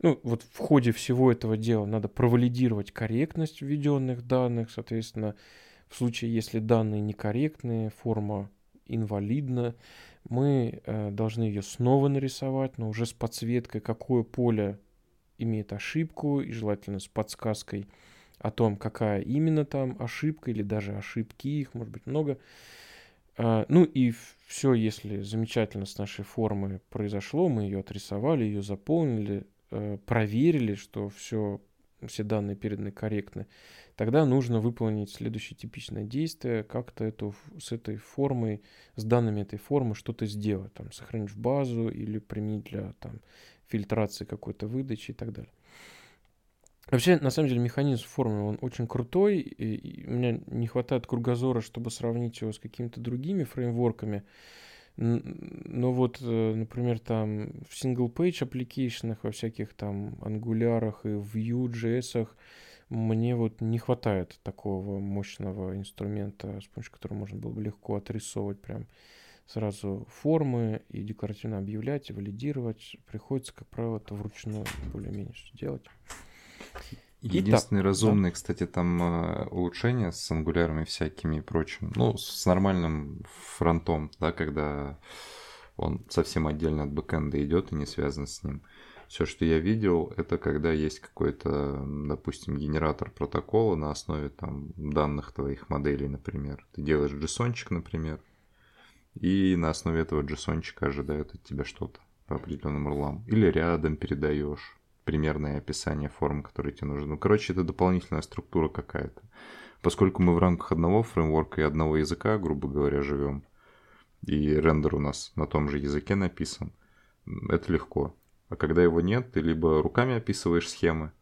ну вот в ходе всего этого дела надо провалидировать корректность введенных данных, соответственно, в случае, если данные некорректные, форма инвалидна, мы э, должны ее снова нарисовать, но уже с подсветкой, какое поле имеет ошибку, и желательно с подсказкой о том, какая именно там ошибка, или даже ошибки, их может быть много. А, ну и все, если замечательно с нашей формы произошло, мы ее отрисовали, ее заполнили, э, проверили, что все, все данные переданы корректны, тогда нужно выполнить следующее типичное действие, как-то эту, с этой формой, с данными этой формы что-то сделать, там, сохранить в базу или применить для там, фильтрации какой-то выдачи и так далее. Вообще, на самом деле, механизм формы, он очень крутой, и, и у меня не хватает кругозора, чтобы сравнить его с какими-то другими фреймворками, но вот, э, например, там в single-page application, во всяких там Angular и Vue.js, мне вот не хватает такого мощного инструмента, с помощью которого можно было бы легко отрисовывать прям сразу формы и декларативно объявлять, и валидировать. Приходится, как правило, это вручную более-менее что делать. Единственный Итак, разумный, да. кстати, там э, улучшение с ангулярами всякими и прочим. Ну, с нормальным фронтом, да, когда он совсем отдельно от бэкэнда идет и не связан с ним. Все, что я видел, это когда есть какой-то, допустим, генератор протокола на основе там данных твоих моделей, например. Ты делаешь json например, и на основе этого json ожидают от тебя что-то по определенным урлам. Или рядом передаешь примерное описание форм, которые тебе нужны. Ну, короче, это дополнительная структура какая-то. Поскольку мы в рамках одного фреймворка и одного языка, грубо говоря, живем, и рендер у нас на том же языке написан, это легко. А когда его нет, ты либо руками описываешь схемы,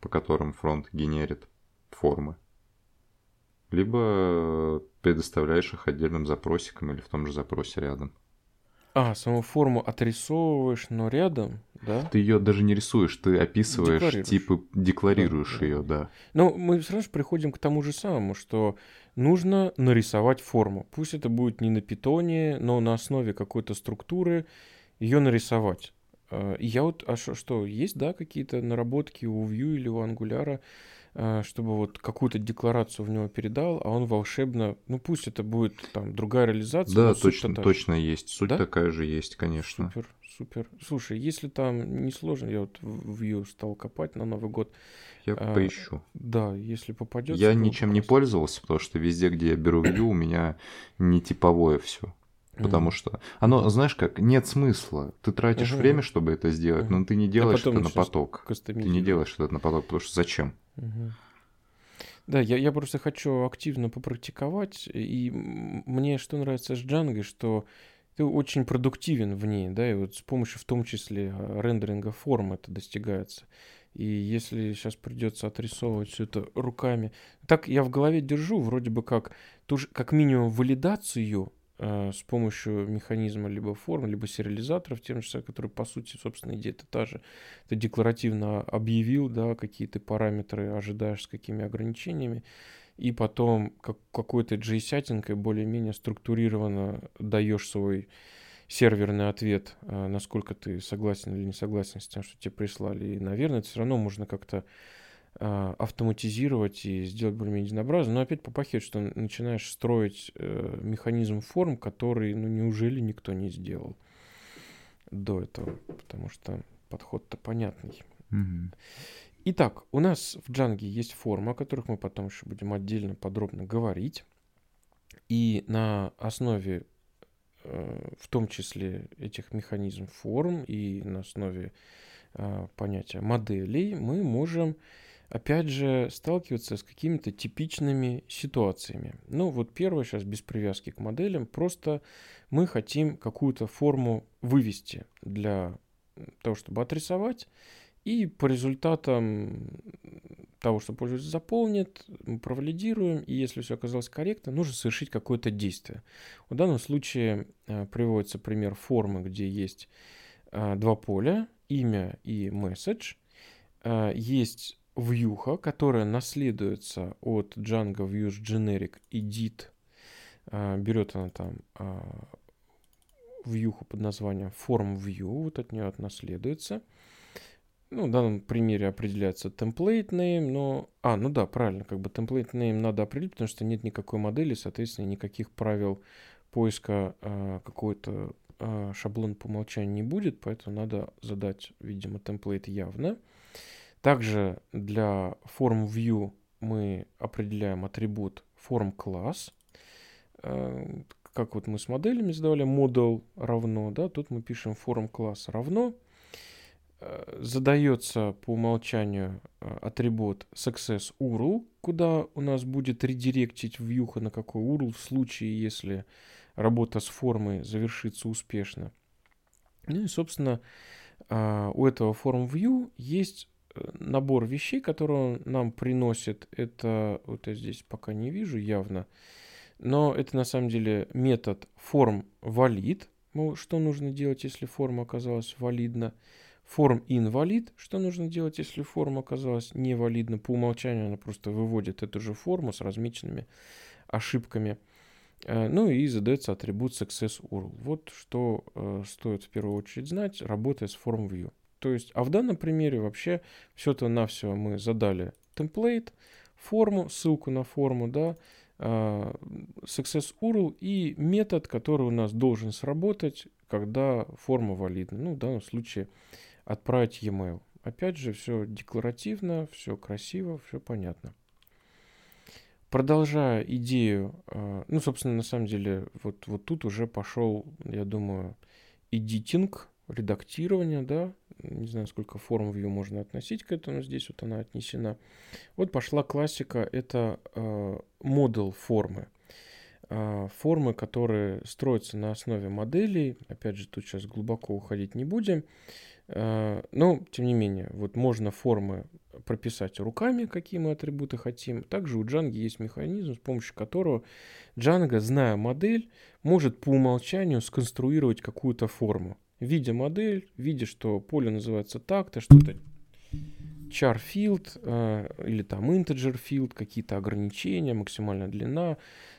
по которым фронт генерит формы, либо предоставляешь их отдельным запросиком или в том же запросе рядом. А, саму форму отрисовываешь, но рядом, да? Ты ее даже не рисуешь, ты описываешь, типа декларируешь да, ее, да. да. Но мы сразу же приходим к тому же самому, что нужно нарисовать форму. Пусть это будет не на питоне, но на основе какой-то структуры ее нарисовать. И я вот, а что, есть, да, какие-то наработки у Vue или у Angular, чтобы вот какую-то декларацию в него передал, а он волшебно, ну пусть это будет там другая реализация. Да, точно, точно есть. Суть да? такая же есть, конечно. Супер, супер. Слушай, если там не сложно, я вот в Vue стал копать на Новый год. Я а, поищу. Да, если попадет. Я ничем не пользовался, потому что везде, где я беру Vue, у меня не типовое все. Потому mm. что оно, знаешь как, нет смысла. Ты тратишь uh-huh. время, чтобы это сделать, uh-huh. но ты не делаешь а это на поток. Ты не делаешь это на поток, потому что зачем? Да, я, я просто хочу активно попрактиковать. И мне что нравится с Django, что ты очень продуктивен в ней, да, и вот с помощью в том числе а, рендеринга форм это достигается. И если сейчас придется отрисовывать все это руками, так я в голове держу вроде бы как, тоже как минимум валидацию с помощью механизма либо форм, либо сериализаторов, тем же который, по сути, собственно, идея это та же. Ты декларативно объявил, да, какие ты параметры ожидаешь, с какими ограничениями, и потом как, какой-то JSON более-менее структурированно даешь свой серверный ответ, э, насколько ты согласен или не согласен с тем, что тебе прислали. И, наверное, это все равно можно как-то автоматизировать и сделать более-менее единообразно. Но опять попахивает, что начинаешь строить э, механизм форм, который, ну, неужели никто не сделал до этого, потому что подход-то понятный. Mm-hmm. Итак, у нас в Django есть формы, о которых мы потом еще будем отдельно подробно говорить. И на основе, э, в том числе этих механизм форм и на основе э, понятия моделей, мы можем опять же, сталкиваться с какими-то типичными ситуациями. Ну, вот первое, сейчас без привязки к моделям, просто мы хотим какую-то форму вывести для того, чтобы отрисовать, и по результатам того, что пользователь заполнит, мы провалидируем, и если все оказалось корректно, нужно совершить какое-то действие. В данном случае э, приводится пример формы, где есть э, два поля, имя и message. Э, есть вьюха, которая наследуется от Django Views Generic Edit. А, берет она там а, вьюху под названием Form View, вот от нее наследуется. Ну, в данном примере определяется template name, но... А, ну да, правильно, как бы template name надо определить, потому что нет никакой модели, соответственно, никаких правил поиска э, какой-то э, шаблон по умолчанию не будет, поэтому надо задать, видимо, template явно. Также для form view мы определяем атрибут form class. Э, как вот мы с моделями задавали, model равно, да, тут мы пишем form class равно. Э, задается по умолчанию э, атрибут success URL, куда у нас будет редиректить вьюха на какой URL в случае, если работа с формой завершится успешно. Ну и, собственно, у этого form view есть набор вещей, которые он нам приносит, это, вот я здесь пока не вижу явно, но это на самом деле метод form valid, ну, что нужно делать, если форма оказалась валидна, form invalid, что нужно делать, если форма оказалась невалидна, по умолчанию она просто выводит эту же форму с размеченными ошибками. Э, ну и задается атрибут success URL. Вот что э, стоит в первую очередь знать, работая с form view. То есть, а в данном примере вообще все-то на все мы задали темплейт, форму, ссылку на форму, да, а, success URL и метод, который у нас должен сработать, когда форма валидна. Ну, в данном случае отправить e-mail. Опять же, все декларативно, все красиво, все понятно. Продолжая идею, а, ну, собственно, на самом деле, вот, вот тут уже пошел, я думаю, эдитинг, редактирование, да, не знаю, сколько форм view можно относить к этому, здесь вот она отнесена. Вот пошла классика, это э, формы. а, формы, которые строятся на основе моделей. Опять же, тут сейчас глубоко уходить не будем. А, но, тем не менее, вот можно формы прописать руками, какие мы атрибуты хотим. Также у Django есть механизм, с помощью которого Django, зная модель, может по умолчанию сконструировать какую-то форму. Видя модель, видя, что поле называется так-то, что-то char field э, или там integer field, какие-то ограничения, максимальная длина,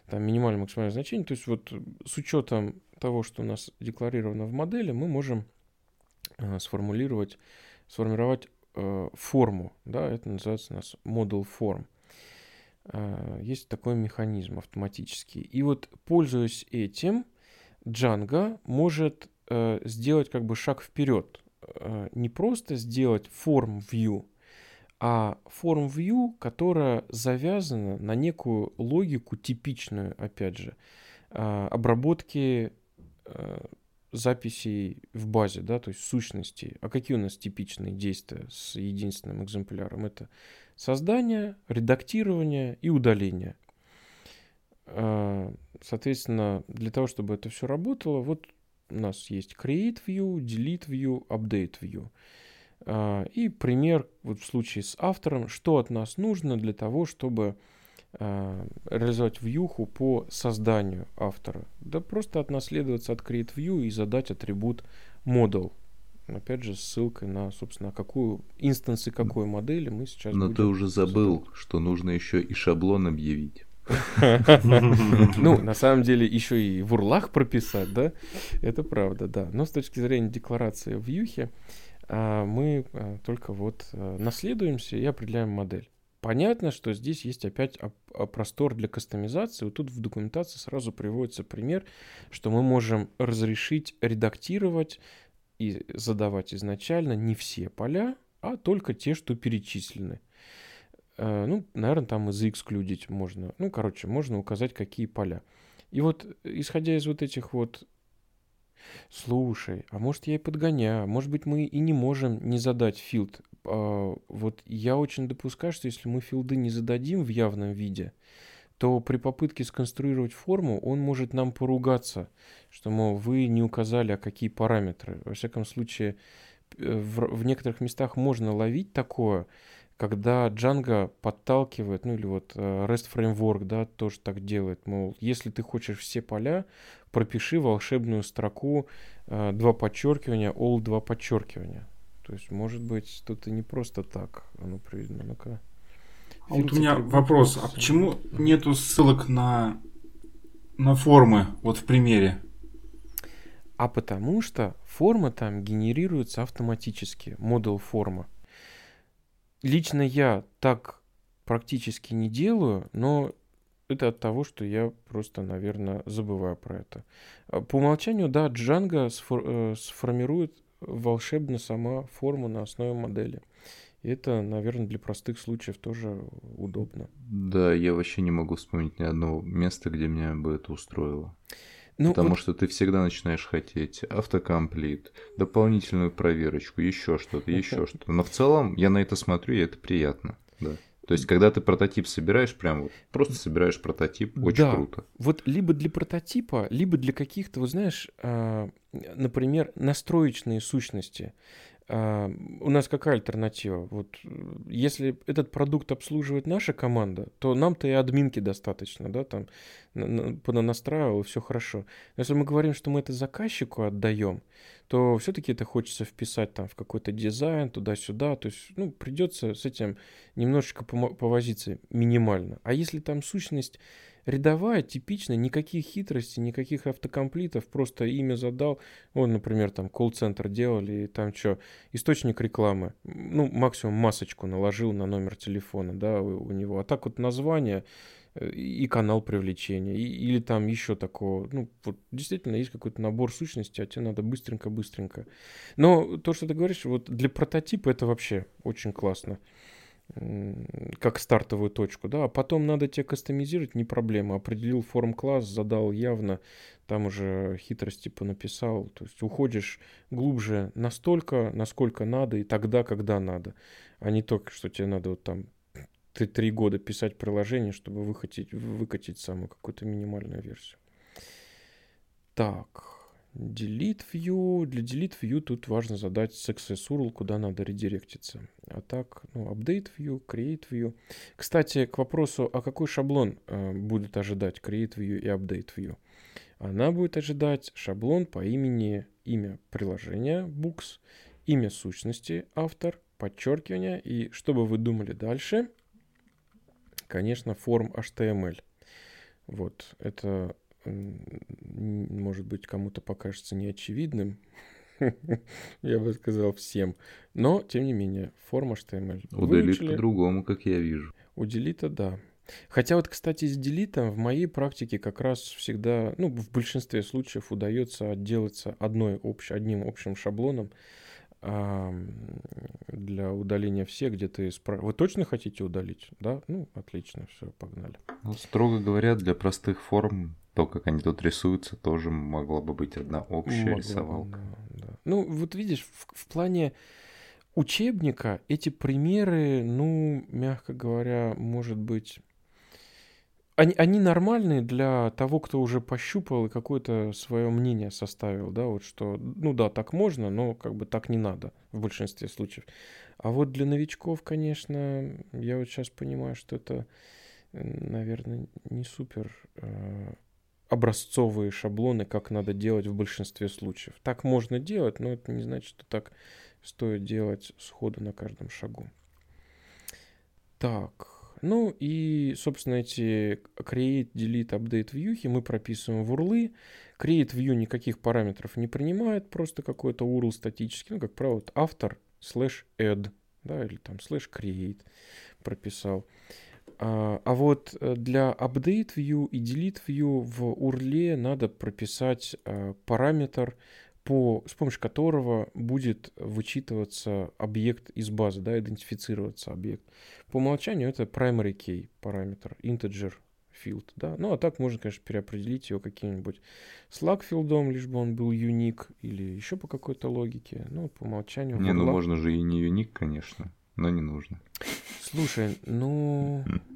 там минимальное максимальное значение. То есть вот с учетом того, что у нас декларировано в модели, мы можем э, сформулировать, сформировать э, форму. Да, это называется у нас model form. Э, есть такой механизм автоматический. И вот пользуясь этим, Django может э, сделать как бы шаг вперед. Э, не просто сделать form view, а форм view, которая завязана на некую логику типичную, опять же, а, обработки а, записей в базе, да, то есть сущностей. А какие у нас типичные действия с единственным экземпляром? Это создание, редактирование и удаление. А, соответственно, для того, чтобы это все работало, вот у нас есть create view, delete view, update view. А, и пример вот в случае с автором, что от нас нужно для того, чтобы а, реализовать вьюху по созданию автора. Да просто отнаследоваться от create view и задать атрибут model. Опять же, с ссылкой на, собственно, какую инстансы какой модели мы сейчас Но ты уже забыл, задавать. что нужно еще и шаблон объявить. [laughs] Ну, на самом деле, еще и в урлах прописать, да? Это правда, да. Но с точки зрения декларации в Юхе, а мы а, только вот а, наследуемся и определяем модель. Понятно, что здесь есть опять простор для кастомизации. Вот тут в документации сразу приводится пример, что мы можем разрешить редактировать и задавать изначально не все поля, а только те, что перечислены. Ну, наверное, там и заэксклюдить можно. Ну, короче, можно указать, какие поля. И вот, исходя из вот этих вот Слушай, а может я и подгоняю, может быть мы и не можем не задать филд. А, вот я очень допускаю, что если мы филды не зададим в явном виде, то при попытке сконструировать форму он может нам поругаться, что, мол, вы не указали, а какие параметры. Во всяком случае, э, в, в некоторых местах можно ловить такое, когда Django подталкивает, ну или вот э, REST Framework, да, тоже так делает, мол, если ты хочешь все поля, пропиши волшебную строку э, два подчеркивания, all два подчеркивания. То есть, может быть, тут и не просто так оно приведено. Ну-ка. А вот у меня вопрос, а почему нету ссылок на, на формы, вот в примере? А потому что форма там генерируется автоматически, модуль форма. Лично я так практически не делаю, но это от того, что я просто, наверное, забываю про это. А, по умолчанию, да, Django сфор э, сформирует волшебно сама форму на основе модели. И это, наверное, для простых случаев тоже удобно. Да, я вообще не могу вспомнить ни одного места, где меня бы это устроило. Ну, Потому вот... что ты всегда начинаешь хотеть автокомплит, дополнительную проверочку, еще что-то, еще что-то. Но в целом я на это смотрю, и это приятно. Да. То есть, когда ты прототип собираешь, прям вот просто собираешь прототип, очень да. круто. Вот либо для прототипа, либо для каких-то, вот знаешь, а, например, настроечные сущности. А, у нас какая альтернатива? Вот если этот продукт обслуживает наша команда, то нам-то и админки достаточно, да, там понанастраивал, все хорошо. Но если мы говорим, что мы это заказчику отдаем, то все-таки это хочется вписать там в какой-то дизайн, туда-сюда, то есть, ну, придется с этим немножечко повозиться минимально. А если там сущность рядовая, типичная, никаких хитростей, никаких автокомплитов, просто имя задал, он, например, там колл-центр делали, и там что, источник рекламы, ну, максимум масочку наложил на номер телефона, да, у, у него, а так вот название э, и канал привлечения, и, или там еще такого, ну, вот действительно есть какой-то набор сущностей, а тебе надо быстренько-быстренько. Но то, что ты говоришь, вот для прототипа это вообще очень классно как стартовую точку, да, а потом надо тебе кастомизировать, не проблема, определил форм-класс, задал явно, там уже хитрости понаписал, то есть уходишь глубже настолько, насколько надо и тогда, когда надо, а не только, что тебе надо вот там три года писать приложение, чтобы выкатить, выкатить самую какую-то минимальную версию. Так, delete view. Для delete view тут важно задать success URL, куда надо редиректиться. А так, ну, update view, create view. Кстати, к вопросу, а какой шаблон э, будет ожидать create view и update view? Она будет ожидать шаблон по имени имя приложения books, имя сущности автор, подчеркивание и что бы вы думали дальше, конечно, форм HTML. Вот, это может быть кому-то покажется неочевидным, [laughs] я бы сказал всем, но тем не менее, форма HTML. У Delete по-другому, как я вижу. У Delete, да. Хотя вот, кстати, с делитом в моей практике как раз всегда, ну, в большинстве случаев удается отделаться одной общ, одним общим шаблоном а, для удаления всех, где ты спра... Вы точно хотите удалить? Да? Ну, отлично, все, погнали. Ну, строго говоря, для простых форм, то, как они тут рисуются, тоже могла бы быть одна общая могла рисовалка. да, да. Ну, вот видишь, в, в плане учебника эти примеры, ну, мягко говоря, может быть они, они нормальные для того, кто уже пощупал и какое-то свое мнение составил, да, вот что, ну да, так можно, но как бы так не надо в большинстве случаев. А вот для новичков, конечно, я вот сейчас понимаю, что это, наверное, не супер э, образцовые шаблоны, как надо делать в большинстве случаев. Так можно делать, но это не значит, что так стоит делать сходу на каждом шагу. Так, ну и, собственно, эти create, delete, update вьюхи мы прописываем в урлы. Create view никаких параметров не принимает, просто какой-то URL статический, ну, как правило, автор slash add, да, или там slash create прописал. А, а вот э, для update view и delete view в URL надо прописать а, параметр по, с помощью которого будет вычитываться объект из базы, да, идентифицироваться объект. По умолчанию это primary key параметр, integer field, да. Ну, а так можно, конечно, переопределить его каким-нибудь slug филдом, лишь бы он был unique или еще по какой-то логике. Ну, по умолчанию. Не, ну можно же и не unique, конечно, но не нужно. Слушай, ну... [laughs]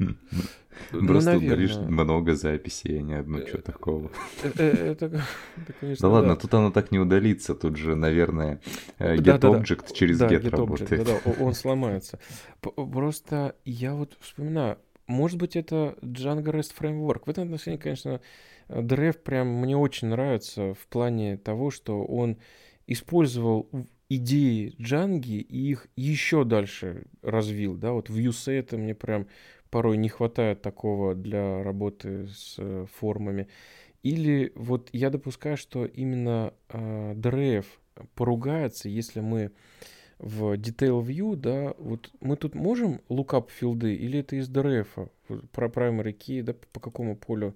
ну Просто удалишь много записей, а не одну, что такого. Э, э, это, [laughs] конечно, Да ладно, тут оно так не удалится, тут же, наверное, э, get через get работает. Да-да, он [laughs] сломается. Просто я вот вспоминаю, может быть, это Django REST Framework. В этом отношении, конечно, Древ прям мне очень нравится в плане того, что он использовал идеи Джанги и их еще дальше развил, да, вот в USET мне прям порой не хватает такого для работы с э, формами. Или вот я допускаю, что именно э, DRF поругается, если мы в Detail View, да, вот мы тут можем lookup филды или это из DRF, про primary key, да, по какому полю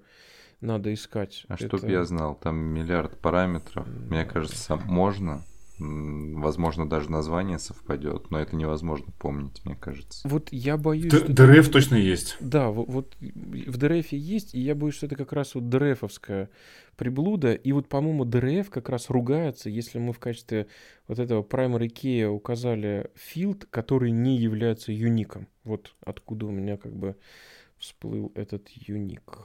надо искать? А это... чтоб я знал, там миллиард параметров, мне кажется, можно, Возможно, даже название совпадет, но это невозможно помнить, мне кажется. Вот я боюсь... Д- что ДРФ точно есть. Да, вот, вот в ДРФ есть, и я боюсь, что это как раз вот ДРФовская приблуда. И вот, по-моему, ДРФ как раз ругается, если мы в качестве вот этого primary key указали field, который не является юником. Вот откуда у меня как бы всплыл этот юник.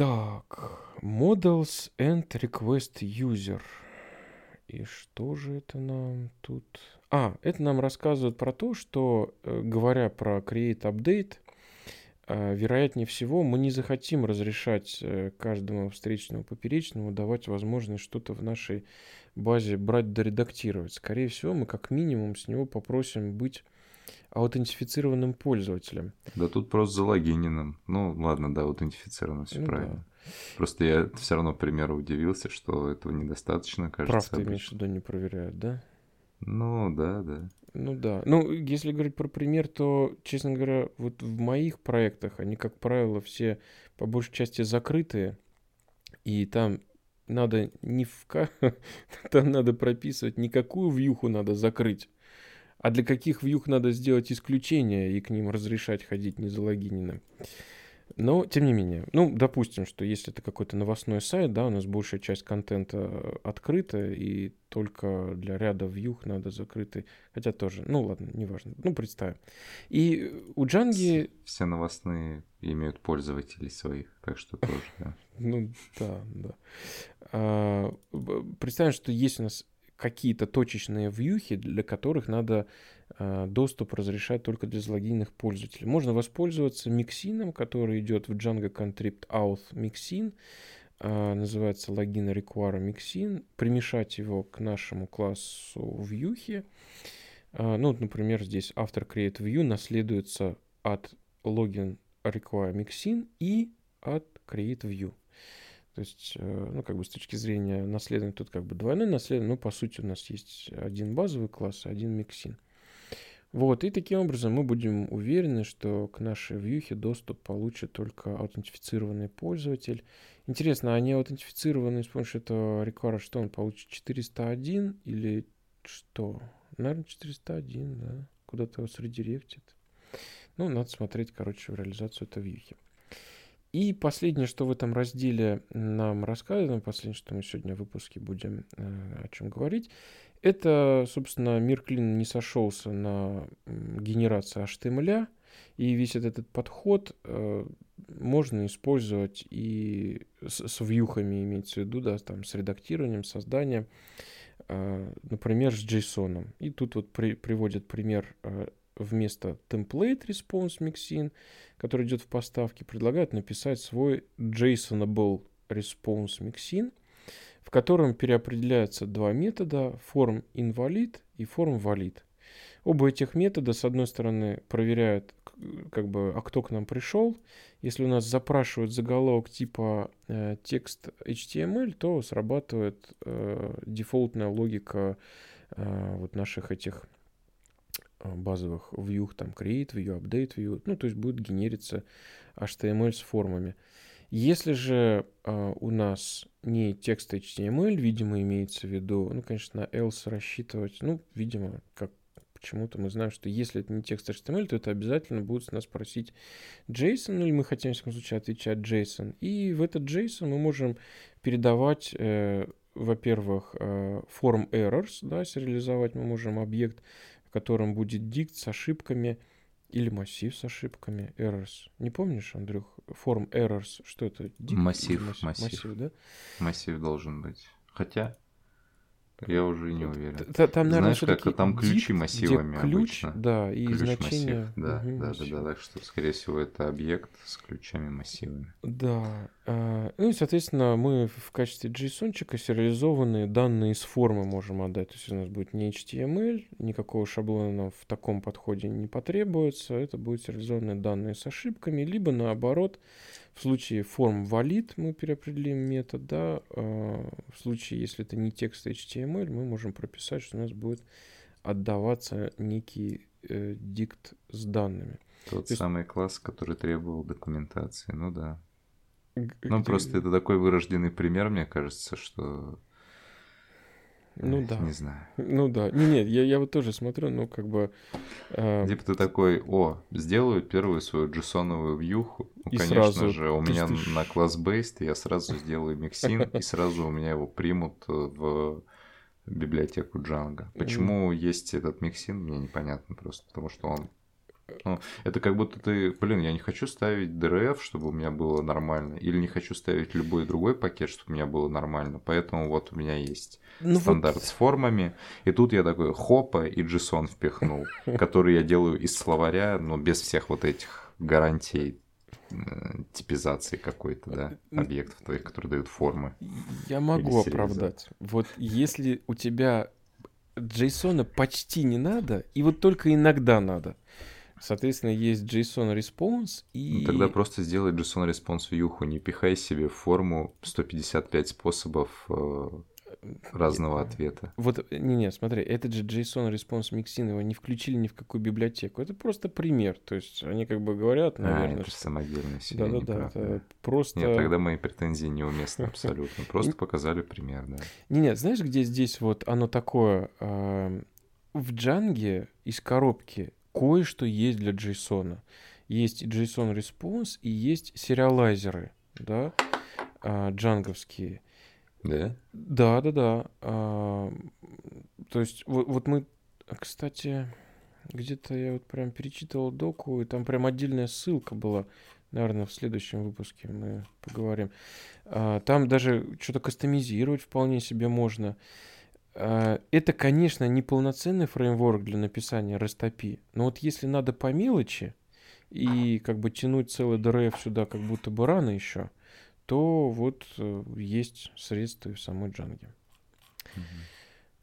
Так, models and request user. И что же это нам тут? А, это нам рассказывает про то, что, э, говоря про create update, э, вероятнее всего, мы не захотим разрешать э, каждому встречному поперечному давать возможность что-то в нашей базе брать да редактировать. Скорее всего, мы как минимум с него попросим быть аутентифицированным пользователем. Да тут просто залогиненным. Ну, ладно, да, аутентифицированным, все ну, правильно. Да. Просто я все равно, к примеру, удивился, что этого недостаточно, кажется. Прав ты имеешь виду, не проверяют, да? Ну, да, да. Ну да. Ну, если говорить про пример, то, честно говоря, вот в моих проектах они, как правило, все по большей части закрытые. И там надо не в... [laughs] там надо прописывать, никакую вьюху надо закрыть. А для каких вьюх надо сделать исключение и к ним разрешать ходить незалогиненным. Но, тем не менее, ну, допустим, что если это какой-то новостной сайт, да, у нас большая часть контента э, открыта, и только для ряда вьюх надо закрытый, хотя тоже, ну, ладно, неважно, ну, представим. И у Джанги... Все новостные имеют пользователей своих, так что тоже, да. [laughs] Ну, да, да. А, представим, что есть у нас какие-то точечные вьюхи, для которых надо э, доступ разрешать только для залогиненных пользователей. Можно воспользоваться миксином, который идет в Django Contript Auth Mixin, э, называется логин require mixin, примешать его к нашему классу вьюхи. Э, ну, например, здесь автор create view наследуется от login require mixin и от create view. То есть, э, ну, как бы с точки зрения наследования, тут как бы двойное наследование, но по сути у нас есть один базовый класс, один миксин. Вот, и таким образом мы будем уверены, что к нашей вьюхе доступ получит только аутентифицированный пользователь. Интересно, а не аутентифицированный с помощью этого реквара, что он получит 401 или что? Наверное, 401, да. Куда-то его средиректит. Ну, надо смотреть, короче, в реализацию этой вьюхи. И последнее, что в этом разделе нам рассказано, последнее, что мы сегодня в выпуске будем э, о чем говорить, это, собственно, мир клин не сошелся на генерацию HTML, и весь этот, этот подход э, можно использовать и с, с вьюхами, имеется в виду, да, там, с редактированием, созданием, э, например, с JSON. И тут вот при, приводят пример э, вместо template response mixin, который идет в поставке, предлагают написать свой JSONable response mixin, в котором переопределяются два метода form invalid и form valid. Оба этих метода, с одной стороны, проверяют, как бы, а кто к нам пришел. Если у нас запрашивают заголовок типа э, текст HTML, то срабатывает э, дефолтная логика э, вот наших этих базовых view, там create view, update view, ну, то есть будет генериться HTML с формами. Если же э, у нас не текст HTML, видимо, имеется в виду, ну, конечно, else рассчитывать, ну, видимо, как почему-то мы знаем, что если это не текст HTML, то это обязательно будет с нас просить JSON, или мы хотим, в всяком случае, отвечать JSON. И в этот JSON мы можем передавать, э, во-первых, э, form errors, да, сериализовать мы можем объект, в котором будет дикт с ошибками или массив с ошибками, errors. Не помнишь, Андрюх, форм errors, что это? Дикт массив, массив, массив. Массив, да? Массив должен быть. Хотя, я уже не уверен. Т там, наверное, Знаешь, как там ключи массивами ключ, обычно. Да, и ключ значение. Массив. Да, угу, да, массив. да, да, так что, скорее всего, это объект с ключами массивами. Да. А, ну и, соответственно, мы в качестве JSON сериализованные данные из формы можем отдать. То есть у нас будет не HTML, никакого шаблона в таком подходе не потребуется. Это будут сериализованные данные с ошибками, либо наоборот, в случае form valid мы переопределим метод, да, а в случае, если это не текст HTML, мы можем прописать, что у нас будет отдаваться некий э, дикт с данными. Тот То самый есть... класс, который требовал документации, ну да. Ну, просто это такой вырожденный пример, мне кажется, что ну да. Не знаю. Ну да. Не, нет, я, я вот тоже смотрю, ну как бы... Э... Типа ты такой, о, сделаю первую свою джессоновую вьюху. Ну, и конечно сразу же, у меня ты... на класс based я сразу сделаю миксин, и сразу у меня его примут в библиотеку Django. Почему есть этот миксин, мне непонятно просто, потому что он ну, это как будто ты, блин, я не хочу ставить DRF, чтобы у меня было нормально, или не хочу ставить любой другой пакет, чтобы у меня было нормально, поэтому вот у меня есть ну стандарт вот... с формами, и тут я такой хопа и JSON впихнул, [laughs] который я делаю из словаря, но без всех вот этих гарантий типизации какой-то, да, объектов твоих, которые дают формы. Я могу оправдать. Вот если у тебя JSON почти не надо, и вот только иногда надо, Соответственно, есть JSON Response и... Ну, тогда просто сделай JSON Response вьюху, не пихай себе в форму 155 способов э, разного ответа. Вот, не-не, смотри, этот же JSON Response Mixin его не включили ни в какую библиотеку. Это просто пример. То есть они как бы говорят, наверное... А, это что... самодельно себе, Да-да-да, это просто... Нет, тогда мои претензии неуместны абсолютно. [laughs] Просто показали пример, да. Не-не, знаешь, где здесь вот оно такое... В Джанге из коробки кое-что есть для JSON. есть JSON Response и есть сериалайзеры, да, а, джанговские. Да? Да, да, да. А, то есть вот, вот мы, кстати, где-то я вот прям перечитывал доку, и там прям отдельная ссылка была. Наверное, в следующем выпуске мы поговорим. А, там даже что-то кастомизировать вполне себе можно. А, это, конечно, не полноценный фреймворк для написания REST но вот если надо по мелочи и как бы тянуть целый DRF сюда как будто бы рано еще, то вот э, есть средства и в самой джанге. Угу.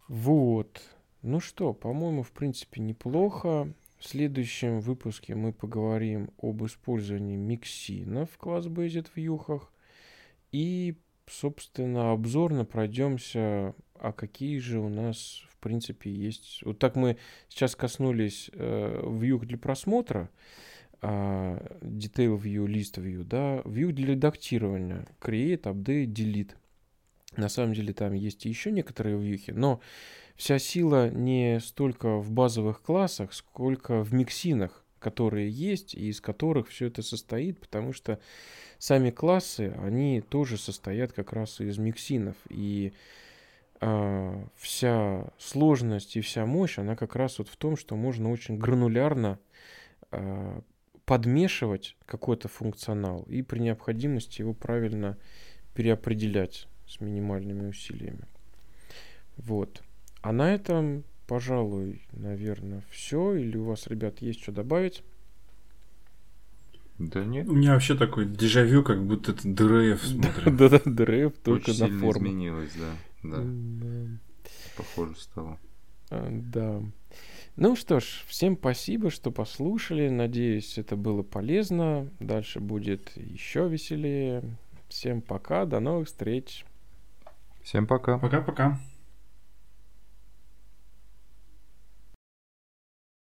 Вот. Ну что, по-моему, в принципе, неплохо. В следующем выпуске мы поговорим об использовании миксина в класс-based вьюхах. И, собственно, обзорно пройдемся, а какие же у нас, в принципе, есть. Вот так мы сейчас коснулись э, вьюх для просмотра, э, detail view, list view, да, view для редактирования, create, update, delete. На самом деле там есть еще некоторые вьюхи, но вся сила не столько в базовых классах, сколько в миксинах, которые есть и из которых все это состоит, потому что сами классы, они тоже состоят как раз из миксинов. И э, вся сложность и вся мощь, она как раз вот в том, что можно очень гранулярно э, подмешивать какой-то функционал и при необходимости его правильно переопределять с минимальными усилиями. Вот. А на этом, пожалуй, наверное, все. Или у вас, ребят, есть что добавить? Да нет. У меня вообще такой дежавю, как будто это ДРФ смотрим. [laughs] Да-да, ДРФ только на форму. изменилось, да. Да. Похоже стало. А, да. Ну что ж, всем спасибо, что послушали. Надеюсь, это было полезно. Дальше будет еще веселее. Всем пока, до новых встреч. Всем пока. Пока-пока.